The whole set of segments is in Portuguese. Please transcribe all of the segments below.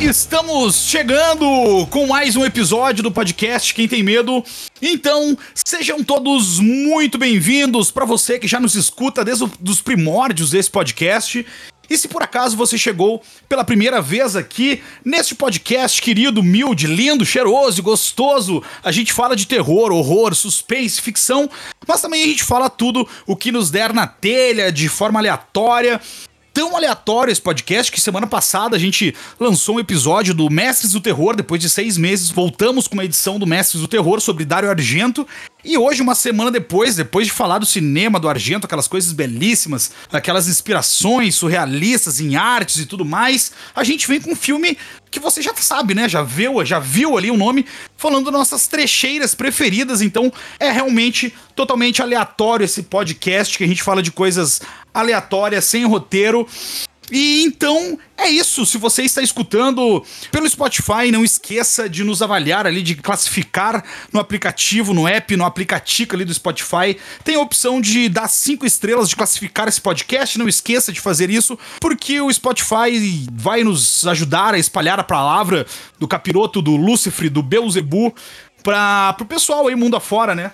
Estamos chegando com mais um episódio do podcast Quem Tem Medo. Então, sejam todos muito bem-vindos para você que já nos escuta desde os primórdios desse podcast. E se por acaso você chegou pela primeira vez aqui neste podcast querido, humilde, lindo, cheiroso e gostoso, a gente fala de terror, horror, suspense, ficção, mas também a gente fala tudo o que nos der na telha de forma aleatória tão aleatório esse podcast que semana passada a gente lançou um episódio do Mestres do Terror. Depois de seis meses, voltamos com uma edição do Mestres do Terror sobre Dario Argento. E hoje, uma semana depois, depois de falar do cinema do Argento, aquelas coisas belíssimas, aquelas inspirações surrealistas em artes e tudo mais, a gente vem com um filme que você já sabe, né? Já viu, já viu ali o nome, falando nossas trecheiras preferidas. Então, é realmente totalmente aleatório esse podcast que a gente fala de coisas aleatórias, sem roteiro. E então é isso. Se você está escutando pelo Spotify, não esqueça de nos avaliar ali, de classificar no aplicativo, no app, no aplicativo ali do Spotify. Tem a opção de dar cinco estrelas, de classificar esse podcast. Não esqueça de fazer isso, porque o Spotify vai nos ajudar a espalhar a palavra do capiroto, do Lúcifer, do Beuzebu para pro pessoal aí, mundo afora, né?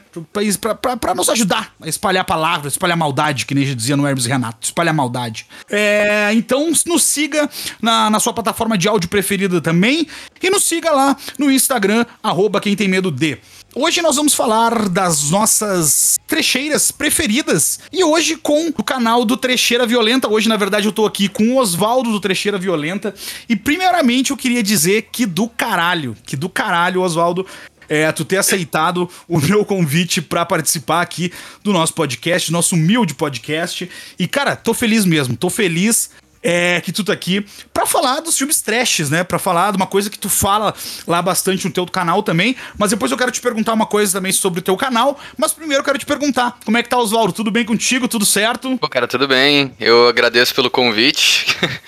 Pra, nos ajudar a espalhar palavras, espalhar maldade, que nem já dizia no Hermes Renato, espalhar maldade. É, então nos siga na, na sua plataforma de áudio preferida também e nos siga lá no Instagram, arroba quem tem medo de. Hoje nós vamos falar das nossas trecheiras preferidas e hoje com o canal do Trecheira Violenta. Hoje, na verdade, eu tô aqui com o Oswaldo do Trecheira Violenta e primeiramente eu queria dizer que do caralho, que do caralho, Oswaldo, é, tu ter aceitado o meu convite para participar aqui do nosso podcast, nosso humilde podcast. E, cara, tô feliz mesmo, tô feliz é, que tu tá aqui para falar dos filmes trashes, né? Para falar de uma coisa que tu fala lá bastante no teu canal também. Mas depois eu quero te perguntar uma coisa também sobre o teu canal. Mas primeiro eu quero te perguntar: como é que tá, Oswaldo? Tudo bem contigo? Tudo certo? Pô, cara, tudo bem. Eu agradeço pelo convite.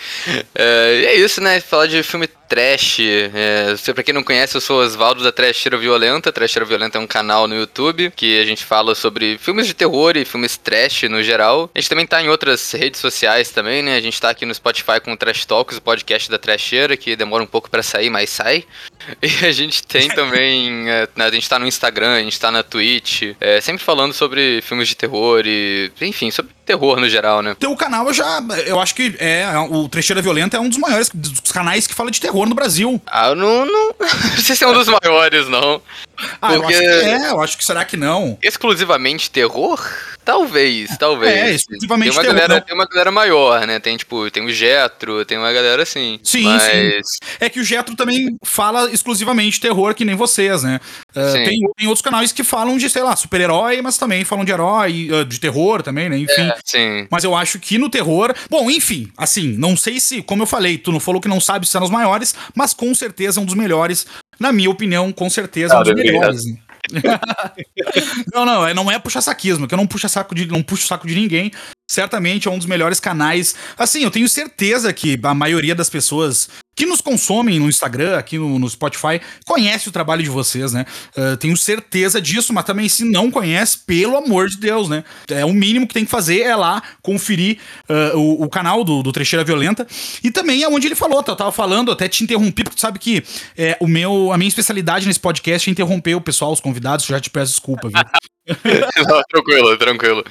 é, é isso, né? Falar de filme trash. É, pra quem não conhece, eu sou Oswaldo da Trasheira Violenta. Trasheira Violenta é um canal no YouTube que a gente fala sobre filmes de terror e filmes trash no geral. A gente também tá em outras redes sociais também, né? A gente tá aqui no Spotify com o Trash Talks, o podcast da Trasheira, que demora um pouco para sair, mas sai. E a gente tem também. É, né, a gente tá no Instagram, a gente tá na Twitch, é, sempre falando sobre filmes de terror e. Enfim, sobre terror no geral, né? Teu canal eu já. Eu acho que é. O Trecheira Violenta é um dos maiores dos canais que fala de terror no Brasil. Ah, eu não. Não, não sei se é um dos maiores, não. Ah, Porque... eu acho que é, eu acho que será que não. Exclusivamente terror? Talvez, talvez. É, exclusivamente tem uma terror. Galera, tem uma galera maior, né? Tem, tipo, tem o Getro, tem uma galera assim. Sim, mas... sim. É que o Getro também fala exclusivamente terror, que nem vocês, né? Uh, tem, tem outros canais que falam de, sei lá, super-herói, mas também falam de herói, uh, de terror também, né? Enfim. É, sim. Mas eu acho que no terror. Bom, enfim, assim, não sei se, como eu falei, tu não falou que não sabe se são os maiores, mas com certeza é um dos melhores. Na minha opinião, com certeza é um dos melhores. Né? não, não, é, não é puxar saquismo, que eu não puxo saco de, não puxo saco de ninguém. Certamente é um dos melhores canais. Assim, eu tenho certeza que a maioria das pessoas que nos consomem no Instagram, aqui no, no Spotify, conhece o trabalho de vocês, né? Uh, tenho certeza disso, mas também se não conhece, pelo amor de Deus, né? É o mínimo que tem que fazer é lá conferir uh, o, o, canal do, do Trecheira Violenta. E também é onde ele falou, tá? eu tava falando, até te interrompi, porque tu sabe que é, o meu, a minha especialidade nesse podcast é interromper o pessoal, os convidados, já te peço desculpa, viu? Não, tranquilo, tranquilo.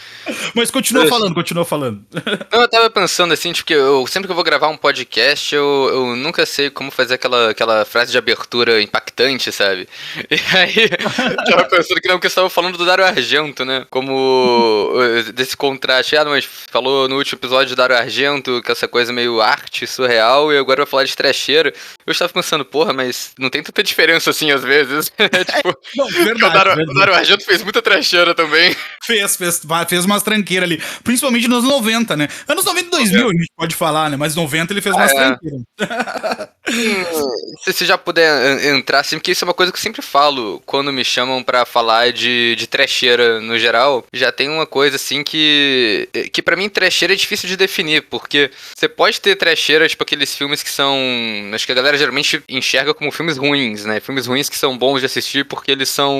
Mas continua falando, continua falando. Não, eu tava pensando assim, porque eu, sempre que eu vou gravar um podcast, eu, eu nunca sei como fazer aquela, aquela frase de abertura impactante, sabe? E aí, eu tava pensando que não, que eu estava falando do Dario Argento, né? Como desse contraste. Ah, mas falou no último episódio de Dario Argento, que essa coisa meio arte surreal, e agora vai falar de trecheira. Eu estava pensando, porra, mas não tem tanta diferença assim às vezes. É, tipo, é, não, verdade, o, Dario, verdade. o Dario Argento fez muita trecheira trecheira também. Fez, fez, fez umas tranqueiras ali. Principalmente nos 90, né? Anos 90 e 2000 é. a gente pode falar, né? Mas 90 ele fez umas é. tranqueiras. Se você já puder entrar, assim, porque isso é uma coisa que eu sempre falo quando me chamam para falar de, de trecheira no geral. Já tem uma coisa, assim, que. que para mim trecheira é difícil de definir, porque você pode ter trecheira, tipo aqueles filmes que são. Acho que a galera geralmente enxerga como filmes ruins, né? Filmes ruins que são bons de assistir porque eles são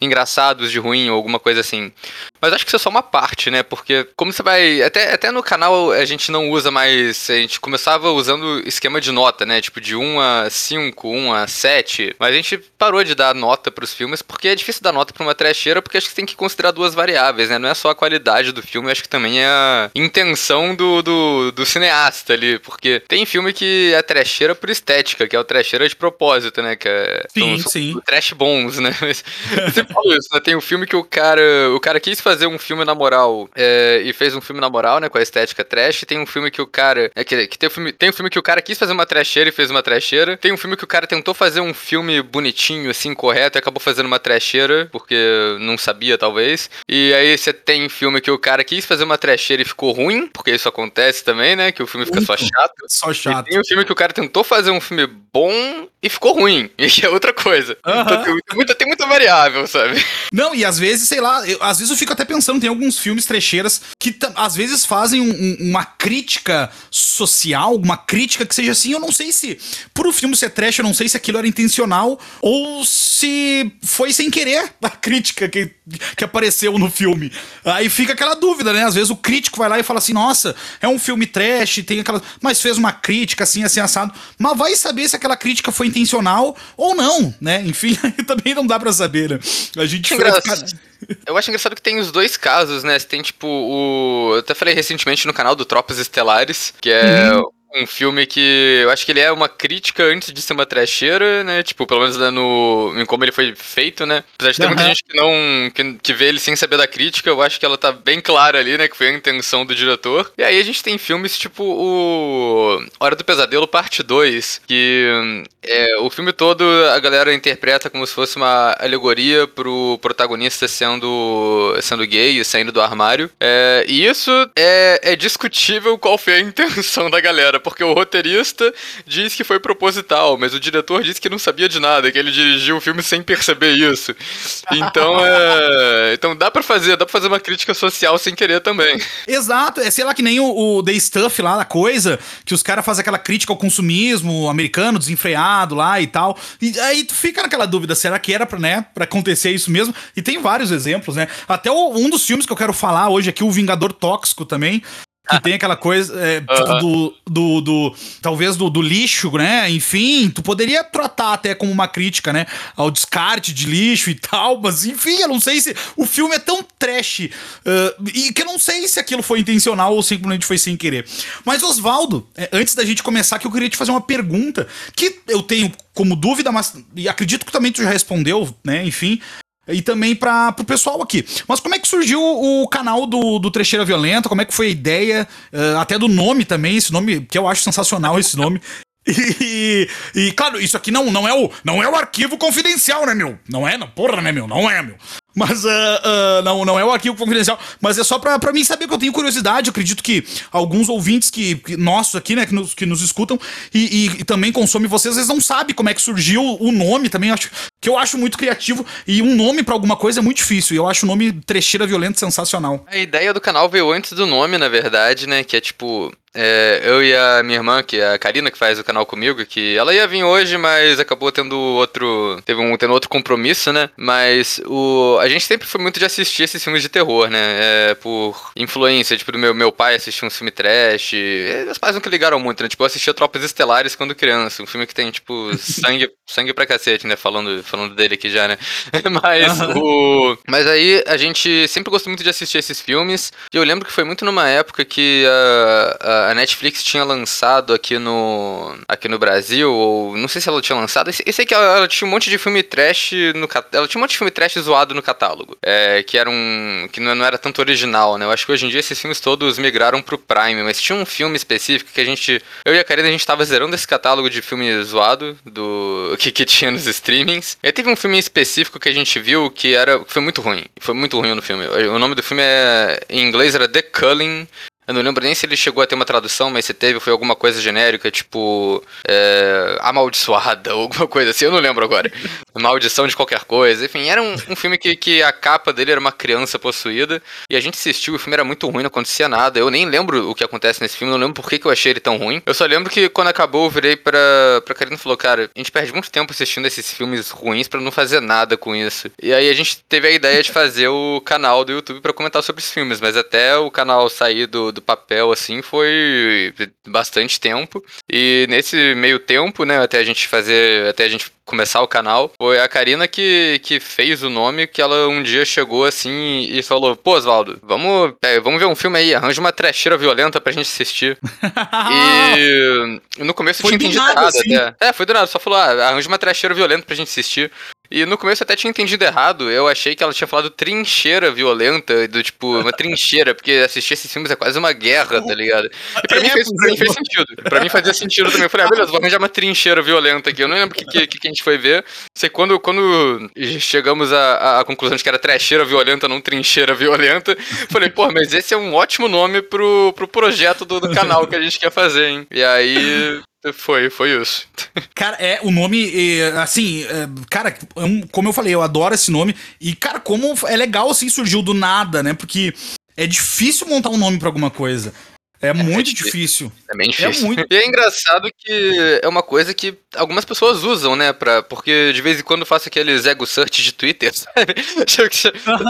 engraçados de ruim ou alguma coisa assim. Mas acho que isso é só uma parte, né? Porque como você vai. Até, até no canal a gente não usa mais. A gente começava usando esquema de nota, né? Tipo, de 1 a 5, 1 a 7. Mas a gente parou de dar nota pros filmes, porque é difícil dar nota pra uma trecheira, porque acho que tem que considerar duas variáveis, né? Não é só a qualidade do filme, acho que também é a intenção do, do, do cineasta ali. Porque tem filme que é trecheira por estética, que é o trecheira de propósito, né? Que é, sim, sim. Trash bons, né? Mas, você falou isso, né? Tem um filme que o cara. O cara quis fazer um filme na moral é, e fez um filme na moral, né? Com a estética trash. Tem um filme que o cara. É, que, que tem, um filme, tem um filme que o cara quis fazer uma trecheira e fez uma trecheira. Tem um filme que o cara tentou fazer um filme bonitinho, assim, correto, e acabou fazendo uma trecheira, porque não sabia, talvez. E aí você tem filme que o cara quis fazer uma trecheira e ficou ruim, porque isso acontece também, né? Que o filme fica só chato. Só chato. E tem um filme que o cara tentou fazer um filme bom e ficou ruim. E é outra coisa. Uhum. Então tem muita, tem muita variável, sabe? Não, e às vezes, sei lá, eu, às vezes eu fico até pensando, tem alguns filmes trecheiras que às vezes fazem um, um, uma crítica social, uma crítica que seja assim, eu não sei se, por o filme ser trash, eu não sei se aquilo era intencional ou se foi sem querer a crítica que, que apareceu no filme. Aí fica aquela dúvida, né? Às vezes o crítico vai lá e fala assim, nossa, é um filme trash, tem aquela. Mas fez uma crítica assim, assim, assado. Mas vai saber se aquela crítica foi intencional ou não, né? Enfim, também não dá para saber, né? A gente. Eu acho engraçado que tem os dois casos, né? Tem, tipo, o. Eu até falei recentemente no canal do Tropas Estelares, que é. Uhum um filme que eu acho que ele é uma crítica antes de ser uma trecheira, né? Tipo, pelo menos né, no, em como ele foi feito, né? Apesar de ter uhum. muita gente que não. Que, que, vê ele sem saber da crítica, eu acho que ela tá bem clara ali, né? Que foi a intenção do diretor. E aí a gente tem filmes tipo o. Hora do Pesadelo, parte 2, que é, o filme todo a galera interpreta como se fosse uma alegoria pro protagonista sendo, sendo gay e saindo do armário. É, e isso é, é discutível qual foi a intenção da galera porque o roteirista diz que foi proposital, mas o diretor disse que não sabia de nada, que ele dirigiu o filme sem perceber isso. Então, é... então dá para fazer, dá pra fazer uma crítica social sem querer também. Exato, é sei lá que nem o, o The Stuff lá, a coisa, que os caras fazem aquela crítica ao consumismo americano desenfreado lá e tal. E aí tu fica naquela dúvida, será que era pra, né, pra acontecer isso mesmo? E tem vários exemplos, né? Até o, um dos filmes que eu quero falar hoje aqui, o Vingador Tóxico também, que tem aquela coisa é, do, do, do, Talvez do, do, lixo, né? Enfim, tu poderia tratar até como uma crítica, né? Ao descarte de lixo e tal, mas enfim, eu não sei se. O filme é tão trash uh, e que eu não sei se aquilo foi intencional ou simplesmente foi sem querer. Mas, Oswaldo, é, antes da gente começar, que eu queria te fazer uma pergunta que eu tenho como dúvida, mas e acredito que também tu já respondeu, né? Enfim, e também para o pessoal aqui. Mas como é que surgiu o canal do, do Trecheira Violenta? Como é que foi a ideia? Uh, até do nome também, esse nome, que eu acho sensacional esse nome. E, e, claro, isso aqui não, não, é o, não é o arquivo confidencial, né, meu? Não é, não, porra, né, meu? Não é, meu. Mas uh, uh, não, não é o arquivo confidencial, mas é só pra, pra mim saber que eu tenho curiosidade. Eu acredito que alguns ouvintes que, que nossos aqui, né, que nos, que nos escutam e, e, e também consomem vocês, eles não sabem como é que surgiu o nome também. Acho, que eu acho muito criativo e um nome para alguma coisa é muito difícil. E eu acho o nome Trecheira Violenta sensacional. A ideia do canal veio antes do nome, na verdade, né? Que é tipo, é, eu e a minha irmã, que é a Karina, que faz o canal comigo, que ela ia vir hoje, mas acabou tendo outro. Teve um, tendo outro compromisso, né? Mas o, a gente sempre foi muito de assistir esses filmes de terror, né? É, por influência, tipo, do meu, meu pai assistir um filme trash. Meus pais nunca ligaram muito, né? Tipo, eu assistia Tropas Estelares quando criança. Um filme que tem, tipo, sangue, sangue pra cacete, né? Falando, falando dele aqui já, né? mas o. Mas aí a gente sempre gostou muito de assistir esses filmes. E eu lembro que foi muito numa época que a, a a Netflix tinha lançado aqui no, aqui no Brasil, ou não sei se ela tinha lançado, eu sei que ela, ela tinha um monte de filme trash no ela tinha um monte de filme trash zoado no catálogo, é, que era um, que não, era tanto original, né, eu acho que hoje em dia esses filmes todos migraram pro Prime, mas tinha um filme específico que a gente, eu e a Karina, a gente tava zerando esse catálogo de filme zoado, do, que, que tinha nos streamings, e teve um filme específico que a gente viu que era, foi muito ruim, foi muito ruim no filme, o nome do filme é, em inglês era The Culling, eu não lembro nem se ele chegou a ter uma tradução, mas se teve, foi alguma coisa genérica, tipo. É, amaldiçoada, ou alguma coisa assim, eu não lembro agora. Maldição de qualquer coisa. Enfim, era um, um filme que, que a capa dele era uma criança possuída. E a gente assistiu, o filme era muito ruim, não acontecia nada. Eu nem lembro o que acontece nesse filme, não lembro por que, que eu achei ele tão ruim. Eu só lembro que quando acabou, eu virei pra, pra Karina e falou: Cara, a gente perde muito tempo assistindo esses filmes ruins para não fazer nada com isso. E aí a gente teve a ideia de fazer o canal do YouTube para comentar sobre os filmes, mas até o canal sair do, do do papel, assim, foi bastante tempo. E nesse meio tempo, né, até a gente fazer, até a gente começar o canal, foi a Karina que, que fez o nome, que ela um dia chegou assim e falou, pô, Osvaldo, vamos, é, vamos ver um filme aí, arranja uma trecheira violenta pra gente assistir. e no começo eu tinha entendido nada, errado assim. até. É, foi do nada, só falou, ah, arranja uma trecheira violenta pra gente assistir. E no começo eu até tinha entendido errado. Eu achei que ela tinha falado trincheira violenta, do tipo, uma trincheira, porque assistir esses filmes é quase uma guerra, tá ligado? E pra, mim, fez, pra mim fez sentido. Pra mim fazia sentido também. Eu falei, ah, beleza, vou arranjar uma trincheira violenta aqui. Eu não lembro o que, que, que, a gente foi ver. Sei quando, quando chegamos à, à conclusão de que era trecheira violenta, não trincheira violenta, falei, pô, mas esse é um ótimo nome pro, pro projeto do, do canal que a gente quer fazer, hein? E aí foi, foi isso. Cara, é, o nome, assim, é, cara, como eu falei, eu adoro esse nome. E, cara, como é legal, assim, surgiu do nada, né? Porque é difícil montar um nome para alguma coisa. É, é muito é difícil. É bem difícil. É muito... E é engraçado que é uma coisa que algumas pessoas usam, né? Pra, porque de vez em quando eu faço aqueles ego search de Twitter, sabe?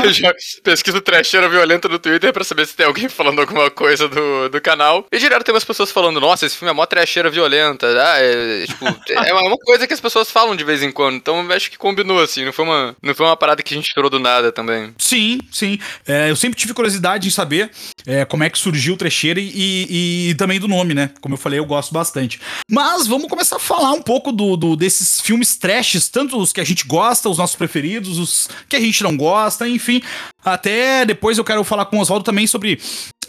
Eu já pesquiso trecheira violenta no Twitter pra saber se tem alguém falando alguma coisa do, do canal. E direto tem umas pessoas falando, nossa, esse filme é mó trecheira violenta. Ah, é, tipo, é uma coisa que as pessoas falam de vez em quando. Então acho que combinou, assim. Não foi uma, não foi uma parada que a gente tirou do nada também. Sim, sim. É, eu sempre tive curiosidade em saber é, como é que surgiu o trecheira e e, e, também do nome, né? Como eu falei, eu gosto bastante. Mas vamos começar a falar um pouco do, do, desses filmes trashes, tanto os que a gente gosta, os nossos preferidos, os que a gente não gosta, enfim. Até depois eu quero falar com o Oswaldo também sobre.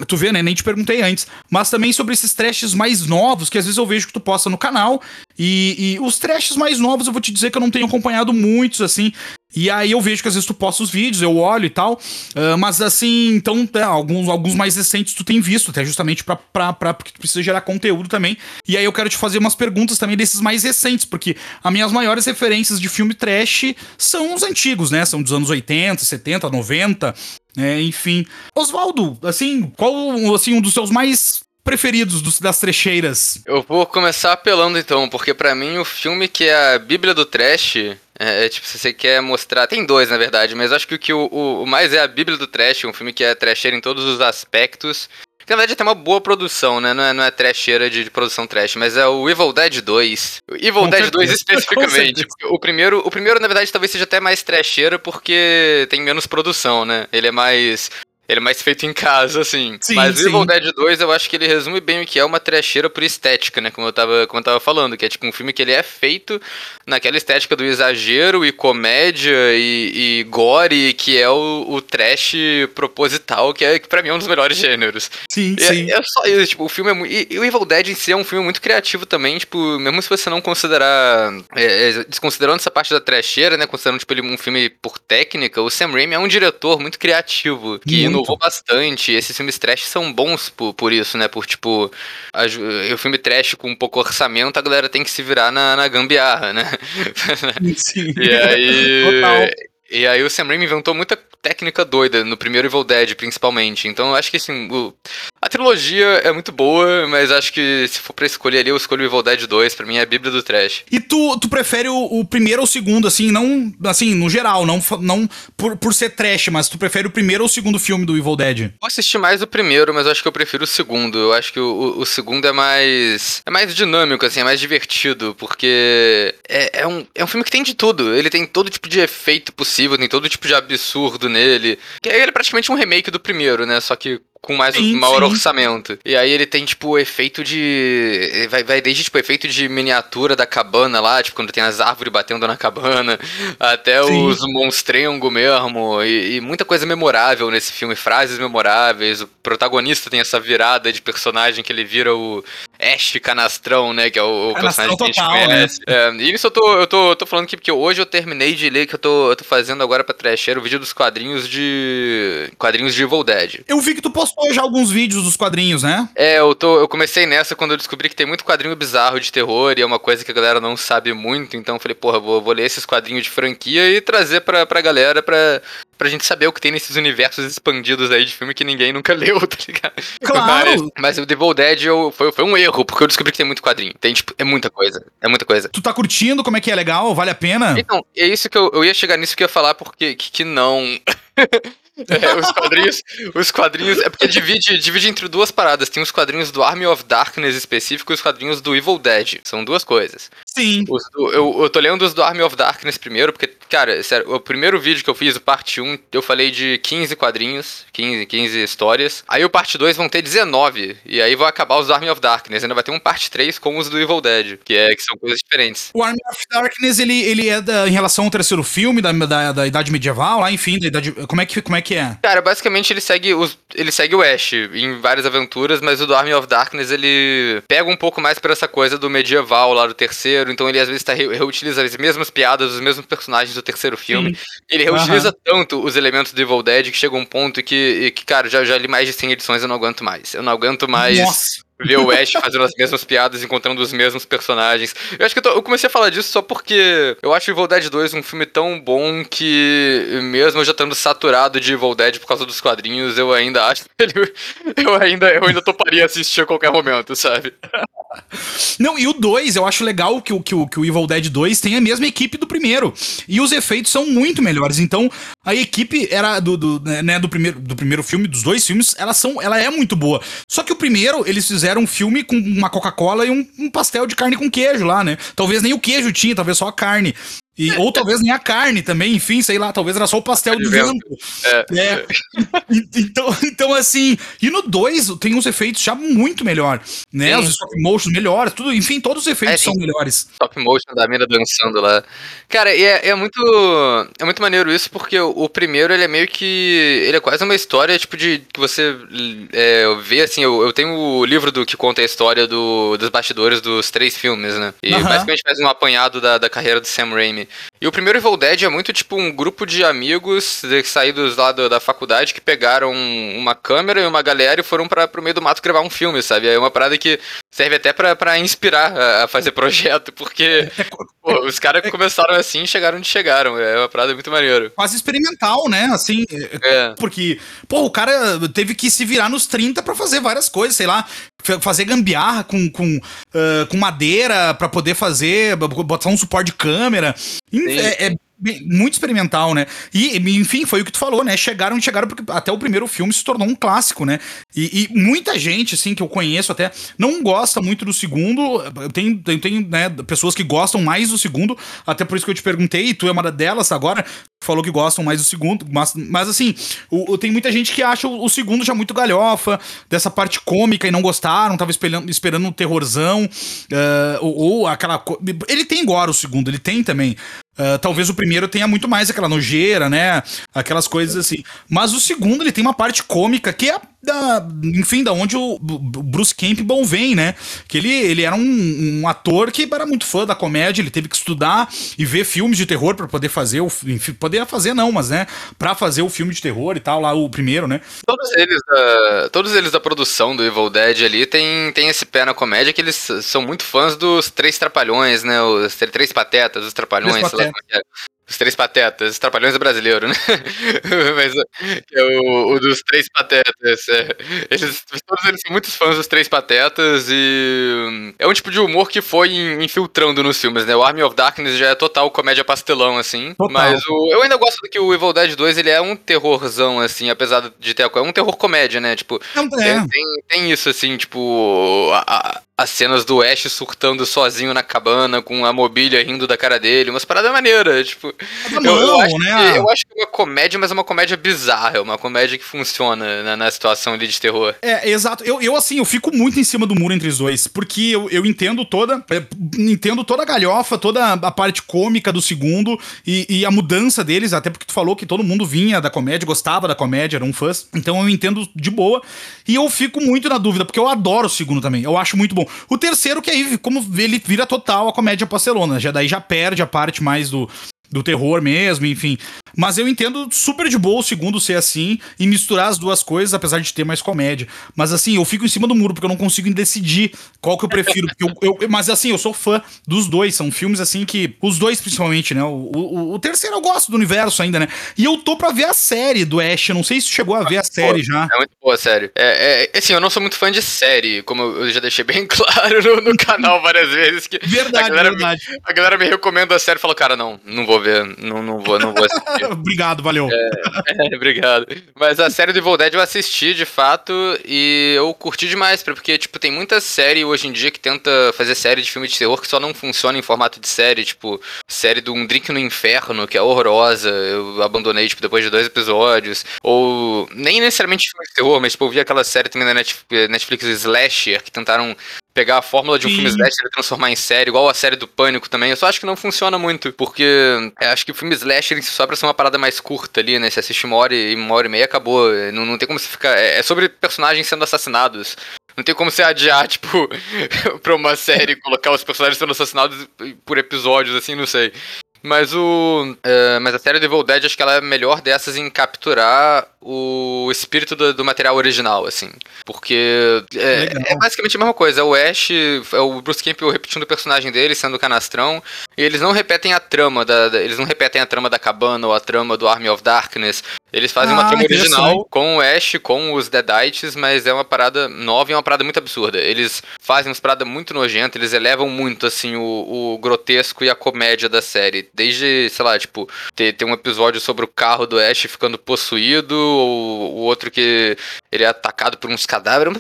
Tu vê, né? Nem te perguntei antes. Mas também sobre esses trashes mais novos, que às vezes eu vejo que tu posta no canal. E, e os trashes mais novos eu vou te dizer que eu não tenho acompanhado muitos, assim. E aí eu vejo que às vezes tu posta os vídeos, eu olho e tal. Uh, mas assim, então, é, alguns, alguns mais recentes tu tem visto, até justamente pra, pra, pra, porque tu precisa gerar conteúdo também. E aí eu quero te fazer umas perguntas também desses mais recentes, porque as minhas maiores referências de filme trash são os antigos, né? São dos anos 80, 70, 90. É, enfim. Oswaldo, assim, qual assim, um dos seus mais preferidos dos, das trecheiras? Eu vou começar apelando então, porque para mim o filme que é a Bíblia do Trash é, é, tipo, se você quer mostrar. Tem dois, na verdade, mas acho que o que o, o, mais é a Bíblia do Trash, um filme que é trasheiro em todos os aspectos. Que na verdade tem uma boa produção, né? Não é, não é trasheira de, de produção trash, mas é o Evil Dead 2. O Evil Com Dead certeza. 2 especificamente. o primeiro, o primeiro, na verdade, talvez seja até mais trasheira porque tem menos produção, né? Ele é mais ele é mais feito em casa, assim. Sim, Mas sim. Evil Dead 2, eu acho que ele resume bem o que é uma trecheira por estética, né? Como eu, tava, como eu tava falando, que é tipo um filme que ele é feito naquela estética do exagero e comédia e, e gore, que é o, o trash proposital, que é que pra mim é um dos melhores gêneros. Sim, e, sim. É, é só isso, tipo, o filme é muito. E, e, o Evil Dead em si é um filme muito criativo também, tipo, mesmo se você não considerar. É, é, desconsiderando essa parte da trecheira, né? Considerando, tipo, ele um filme por técnica, o Sam Raimi é um diretor muito criativo, que no inovou bastante. Esses filmes trash são bons por, por isso, né? Por, tipo, a, o filme trash com um pouco orçamento, a galera tem que se virar na, na gambiarra, né? Sim. e aí... Total. E aí o Sam Raimi inventou muita técnica doida no primeiro Evil Dead, principalmente. Então eu acho que assim, o... a trilogia é muito boa, mas acho que se for pra escolher ali, eu escolho o Evil Dead 2, pra mim é a bíblia do trash. E tu, tu prefere o, o primeiro ou o segundo, assim, não, assim, no geral, não, não por, por ser trash, mas tu prefere o primeiro ou o segundo filme do Evil Dead? Eu assisti mais o primeiro, mas eu acho que eu prefiro o segundo. Eu acho que o, o, o segundo é mais. é mais dinâmico, assim, é mais divertido, porque é, é, um, é um filme que tem de tudo. Ele tem todo tipo de efeito possível, tem todo tipo de absurdo nele. Ele é praticamente um remake do primeiro, né? Só que com mais sim, maior sim. orçamento. E aí ele tem, tipo, o efeito de. Vai, vai desde, tipo, efeito de miniatura da cabana lá, tipo, quando tem as árvores batendo na cabana, até sim. os monstrengos mesmo. E, e, muita coisa memorável nesse filme, frases memoráveis. O protagonista tem essa virada de personagem que ele vira o Ash Canastrão, né? Que é o, o personagem que a gente total, conhece. Né? É, e isso eu tô, eu tô, eu tô falando aqui porque hoje eu terminei de ler que eu tô, eu tô fazendo agora pra Trasher o vídeo dos quadrinhos de. quadrinhos de Evil Dead. Eu vi que tu postou postou já alguns vídeos dos quadrinhos, né? É, eu, tô, eu comecei nessa quando eu descobri que tem muito quadrinho bizarro de terror e é uma coisa que a galera não sabe muito, então eu falei, porra, vou, vou ler esses quadrinhos de franquia e trazer pra, pra galera pra, pra gente saber o que tem nesses universos expandidos aí de filme que ninguém nunca leu, tá ligado? Claro! Mas, mas o The Evil Dead eu, foi, foi um erro, porque eu descobri que tem muito quadrinho. Tem, tipo, é muita coisa. É muita coisa. Tu tá curtindo? Como é que é? Legal? Vale a pena? Então, é isso que eu, eu ia chegar nisso que eu ia falar, porque que, que não. É, os quadrinhos, os quadrinhos. É porque divide, divide entre duas paradas. Tem os quadrinhos do Army of Darkness específico e os quadrinhos do Evil Dead. São duas coisas. Sim. Os do- eu, eu tô lendo os do Army of Darkness primeiro, porque, cara, sério, o primeiro vídeo que eu fiz, o parte 1, eu falei de 15 quadrinhos, 15, 15 histórias. Aí o parte 2 vão ter 19. E aí vão acabar os do Army of Darkness. Ainda vai ter um parte 3 com os do Evil Dead, que, é, que são coisas diferentes. O Army of Darkness, ele, ele é da- em relação ao terceiro filme, da, da, da Idade Medieval, lá, enfim, da idade. Como é que, como é, que é? Cara, basicamente ele segue, os, ele segue o Ash em várias aventuras, mas o do Army of Darkness ele pega um pouco mais pra essa coisa do medieval lá do terceiro, então ele às vezes tá re- reutiliza as mesmas piadas, os mesmos personagens do terceiro filme. Ele reutiliza tanto os elementos do Evil Dead que chega um ponto que, que cara, já, já li mais de 100 edições, eu não aguento mais. Eu não aguento mais Nossa. ver o Ash fazendo as mesmas piadas, encontrando os mesmos personagens. Eu acho que eu, tô- eu comecei a falar disso só porque eu acho Evil Dead 2 um filme tão bom que, mesmo eu já estando saturado de Evil Dead por causa dos quadrinhos, eu ainda acho que ele. Eu ainda, eu ainda toparia assistir a qualquer momento, sabe? Não, e o 2, eu acho legal que o, que, que o Evil Dead 2 tem a mesma equipe do primeiro. E os efeitos são muito melhores. Então, a equipe era do, do, né, do, primeiro, do primeiro filme, dos dois filmes, ela, são, ela é muito boa. Só que o primeiro, eles fizeram um filme com uma Coca-Cola e um, um pastel de carne com queijo lá, né? Talvez nem o queijo tinha, talvez só a carne. E, ou talvez nem a carne também, enfim, sei lá, talvez era só o pastel de vento. É. É. Então, então, assim, e no 2 tem uns efeitos já muito melhor, né? Sim. Os stop motion melhores, tudo, enfim, todos os efeitos É, são melhores. Stop motion da mina dançando lá. Cara, e é, é muito. É muito maneiro isso, porque o, o primeiro ele é meio que. Ele é quase uma história, tipo, de. que você é, vê assim. Eu, eu tenho o livro do que conta a história do, dos bastidores dos três filmes, né? E Aham. basicamente faz um apanhado da, da carreira do Sam Raimi. E o primeiro Evil Dead é muito tipo um grupo de amigos saídos lá do- da faculdade que pegaram uma câmera e uma galera e foram para pro meio do mato gravar um filme, sabe? É uma parada que serve até pra, pra inspirar a, a fazer projeto, porque pô, os caras que começaram assim chegaram onde chegaram. É uma parada muito maneira. Quase experimental, né? Assim, é, porque, pô, o cara teve que se virar nos 30 pra fazer várias coisas, sei lá, fazer gambiarra com, com, ah, com madeira pra poder fazer, botar um suporte de câmera. É, é muito experimental, né? E, enfim, foi o que tu falou, né? Chegaram, chegaram porque até o primeiro filme se tornou um clássico, né? E, e muita gente, assim, que eu conheço até, não gosta muito do segundo. Tenho, eu tenho né, pessoas que gostam mais do segundo, até por isso que eu te perguntei, e tu é uma delas agora, falou que gostam mais do segundo, mas, mas assim, o, o- tem muita gente que acha o, o segundo já muito galhofa, dessa parte cômica e não gostaram, tava esperando, esperando um terrorzão, eh, ou, ou aquela. Ele tem gore o segundo, ele tem também. Ah, talvez o primeiro tenha muito mais aquela nojeira, né? Aquelas coisas assim. Mas o segundo, ele tem uma parte cômica que é da, enfim, da onde o, Bruce Campbell vem, né? Que ele, ele era um, um ator que era muito fã da comédia, ele teve que estudar e ver filmes de terror pra poder fazer o, enfim, poder fazer não, mas né, Pra fazer o filme de terror e tal, lá o primeiro, né? Todos eles, da, todos eles da produção do Evil Dead ali tem, tem esse pé na comédia que eles são muito fãs dos Três Trapalhões, né? Os tr- Três Patetas, os Trapalhões, Três é é. Os Três Patetas, os Trapalhões é brasileiro, né? Mas é o, o dos Três Patetas. é. Eles, todos eles são muitos fãs dos Três Patetas e é um tipo de humor que foi in- infiltrando nos filmes, né? O Army of Darkness já é total comédia pastelão, assim. Total. Mas o, eu ainda gosto do que o Evil Dead 2 ele é um terrorzão, assim, apesar de ter. É um terror comédia, né? Tipo, tem, é. tem, tem isso, assim, tipo. a- a- as cenas do Ash surtando sozinho na cabana, com a mobília rindo da cara dele, umas paradas maneiras, tipo. Da Eu, eu mão, acho né? que, eu acho que é uma comédia, mas é uma comédia bizarra, é uma comédia que funciona na, na situação ali de terror. É, exato. Eu, eu, assim, eu fico muito em cima do muro entre os dois, porque eu, eu entendo toda. é, entendo toda a galhofa, toda a parte cômica do segundo e, e a mudança deles, até porque tu falou que todo mundo vinha da comédia, gostava da comédia, eram fãs. Então eu entendo de boa. E eu fico muito na dúvida, porque eu adoro o segundo também. Eu acho muito bom. O terceiro, que aí, como ele vira total a comédia pastelona, já daí já perde a parte mais do. Do terror mesmo, enfim. Mas eu entendo super de boa o segundo ser assim e misturar as duas coisas, apesar de ter mais comédia. Mas assim, eu fico em cima do muro, porque eu não consigo decidir qual que eu prefiro. Eu, eu- mas assim, eu sou fã dos dois. São filmes assim que. Os dois, principalmente, né? O, o, o terceiro eu gosto do universo ainda, né? E eu tô pra ver a série do Ash. Eu não sei se chegou a ver a série já. É muito boa, sério. É, é, assim, eu não sou muito fã de série, como eu já deixei bem claro no, no canal várias vezes. Que Verdade, a galera, verdade. Me, a galera me recomenda a série e fala, cara, não, não vou ver. Não, não vou, não vou assistir. obrigado, valeu. É, é, obrigado. Mas a série do Evil Dead eu assisti, de fato, e eu curti demais, porque, tipo, tem muita série hoje em dia que tenta fazer série de filme de terror que só não funciona em formato de série, tipo, série do Um Drink no Inferno, que é horrorosa, eu abandonei, tipo, depois de dois episódios, ou nem necessariamente filme de terror, mas, tipo, eu vi aquela série também da Netflix Slasher, que tentaram pegar a fórmula de um Sim. filme slasher e transformar em série, igual a série do Pânico também. Eu só acho que não funciona muito, porque é, acho que o filme slasher só pra ser uma parada mais curta ali, né? Você assiste uma hora e uma hora e meia, acabou. Não, não tem como você ficar... É, é sobre personagens sendo assassinados. Não tem como você adiar, tipo, pra uma série, colocar os personagens sendo assassinados por episódios, assim, não sei. Mas o. É, mas a série do Evil Dead acho que ela é melhor dessas em capturar o espírito do, do material original, assim. Porque é, é, basicamente a mesma coisa. É o Ash, é o Bruce Campbell repetindo o personagem dele, sendo canastrão. E eles não repetem a trama da, da, Eles não repetem a trama da cabana ou a trama do Army of Darkness. Eles fazem ah, uma trama original com o Ash, com os Deadites, mas é uma parada nova e é uma parada muito absurda. Eles fazem umas paradas muito nojentas, eles elevam muito, assim, o, o grotesco e a comédia da série. Desde, sei lá, tipo, ter, ter um episódio sobre o carro do Ash ficando possuído, o outro que ele é atacado por uns cadáveres.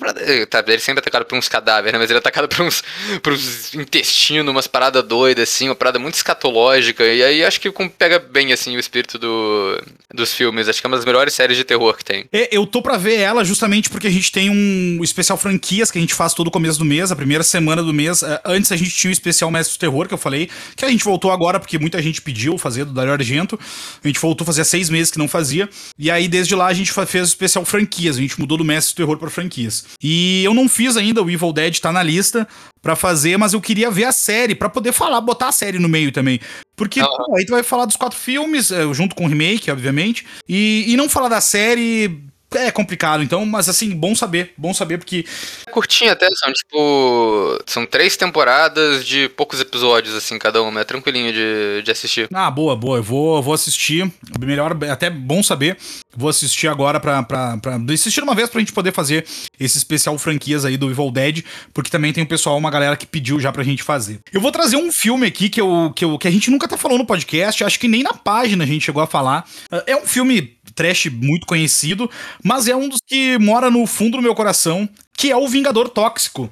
Tá, ele sempre é atacado por uns cadáveres, né? Mas ele é atacado por uns, por uns intestinos, umas paradas doidas, assim, uma parada muito escatológica. E aí acho que pega bem, assim, o espírito do, dos filmes. Acho que é uma das melhores séries de terror que tem. É, eu tô pra ver ela justamente porque a gente tem um especial franquias que a gente faz todo começo do mês, a primeira semana do mês. É, antes a gente tinha o especial Mestre do Terror, que eu falei, que a gente voltou agora porque muita gente pediu fazer do Dario Argento. A gente voltou fazia seis meses que não fazia. E aí, desde lá, a gente fez o especial franquias. A gente mudou do Mestre do Terror pra franquias. E eu não fiz ainda, o Evil Dead tá na lista para fazer, mas eu queria ver a série, para poder falar, botar a série no meio também. Porque pô, aí tu vai falar dos quatro filmes, é, junto com o remake, obviamente, e, e não falar da série é complicado, então, mas assim, bom saber, bom saber porque. É curtinho até, são tipo. São três temporadas de poucos episódios, assim, cada uma. É tranquilinho de, de assistir. Ah, boa, boa. Eu vou, vou assistir. Melhor, até bom saber. Vou assistir agora pra, pra, pra. Assistir uma vez pra gente poder fazer esse especial franquias aí do Evil Dead, porque também tem um pessoal, uma galera que pediu já pra gente fazer. Eu vou trazer um filme aqui que, eu, que, eu, que a gente nunca tá falando no podcast, acho que nem na página a gente chegou a falar. É um filme trash muito conhecido, mas é um dos que mora no fundo do meu coração, que é o Vingador Tóxico.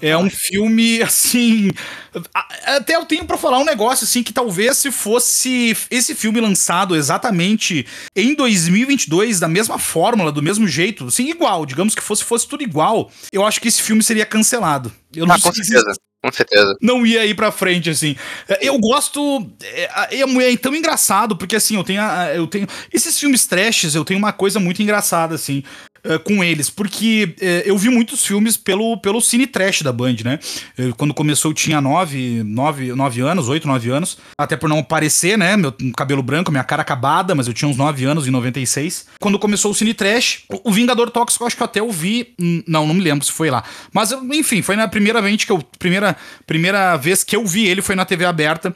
É um filme, assim. Até eu tenho para falar um negócio, assim, que talvez se fosse esse filme lançado exatamente em 2022, da mesma fórmula, do mesmo jeito, assim, igual, digamos que fosse, fosse tudo igual, eu acho que esse filme seria cancelado. Eu não ah, com certeza. Com certeza. Não ia ir pra frente, assim. Eu gosto. É, é, é tão engraçado, porque assim, eu tenho. Eu tenho. Esses filmes trashes, eu tenho uma coisa muito engraçada, assim. Uh, com eles, porque uh, eu vi muitos filmes pelo, pelo Cine Trash da Band, né? Eu, quando começou eu tinha 9, 9, 9 anos, 8, 9 anos, até por não aparecer, né? Meu cabelo branco, minha cara acabada, mas eu tinha uns 9 anos em 96. Quando começou o Cine Trash, o, Vingador Tóxico, acho que eu até eu vi. Hum, não, não me lembro se foi lá. Mas, enfim, foi na primeira vez que eu. Primeira primeira, vez que eu vi ele foi na TV aberta.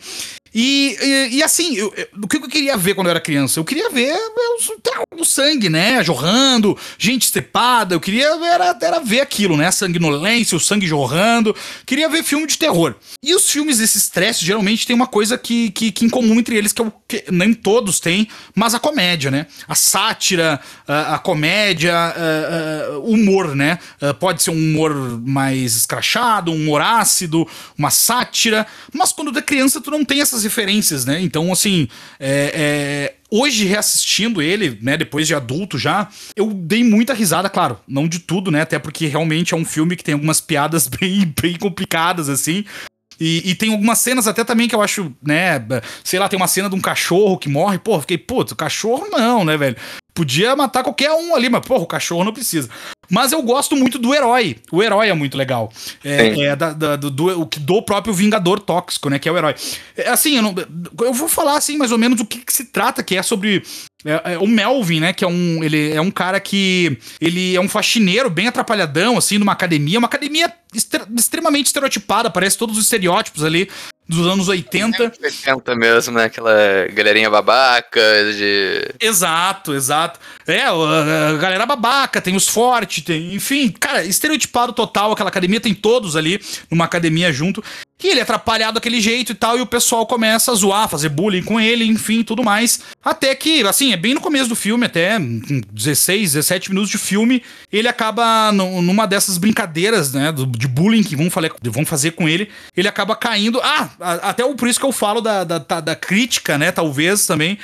E, e, e, assim, eu, eu, o que eu queria ver quando eu era criança? Eu queria ver o, o sangue, né? Jorrando, gente estrepada. Eu queria era, era ver aquilo, né? Sanguinolência, o sangue jorrando. Queria ver filme de terror. E os filmes desses stresses geralmente tem uma coisa que, que, que em comum entre eles, que, é o, que nem todos têm, mas a comédia, né? A sátira, a, a comédia, o humor, né? pode ser um humor mais escrachado, um humor ácido, uma sátira. Mas quando tu é criança, tu não tem essas referências, né? Então, assim, é, é, hoje reassistindo ele, né, depois de adulto já, eu dei muita risada, claro, não de tudo, né? Até porque realmente é um filme que tem algumas piadas bem, bem complicadas, assim. E, e, tem algumas cenas até também que eu acho, né? Sei lá, tem uma cena de um cachorro que morre. Pô, fiquei, putz, cachorro não, né, velho? Podia matar qualquer um ali, mas, porra, o cachorro não precisa. Mas eu gosto muito do herói. O herói é muito legal. É, é da, da, do, do, do próprio Vingador Tóxico, né? Que é o herói. É, assim, eu, não, eu vou falar assim, mais ou menos, o que, que se trata, que é sobre é, é, o Melvin, né? Que é um. Ele é um cara que. Ele é um faxineiro bem atrapalhadão, assim, numa academia. Uma academia extremamente estereotipada, parece todos os estereótipos ali dos anos 80. 80 mesmo, né? Aquela galerinha babaca de. Exato, exato. É, a galera babaca, tem os fortes, tem. Enfim, cara, estereotipado total, aquela academia tem todos ali numa academia junto. Que ele é atrapalhado daquele jeito e tal, e o pessoal começa a zoar, fazer bullying com ele, enfim, tudo mais. Até que, assim, é bem no começo do filme, até 16, 17 minutos de filme, ele acaba numa dessas brincadeiras, né, de bullying que vão, fazer, vão fazer com ele, ele acaba caindo. Ah, até por isso que eu falo da, da, da crítica, né, talvez também,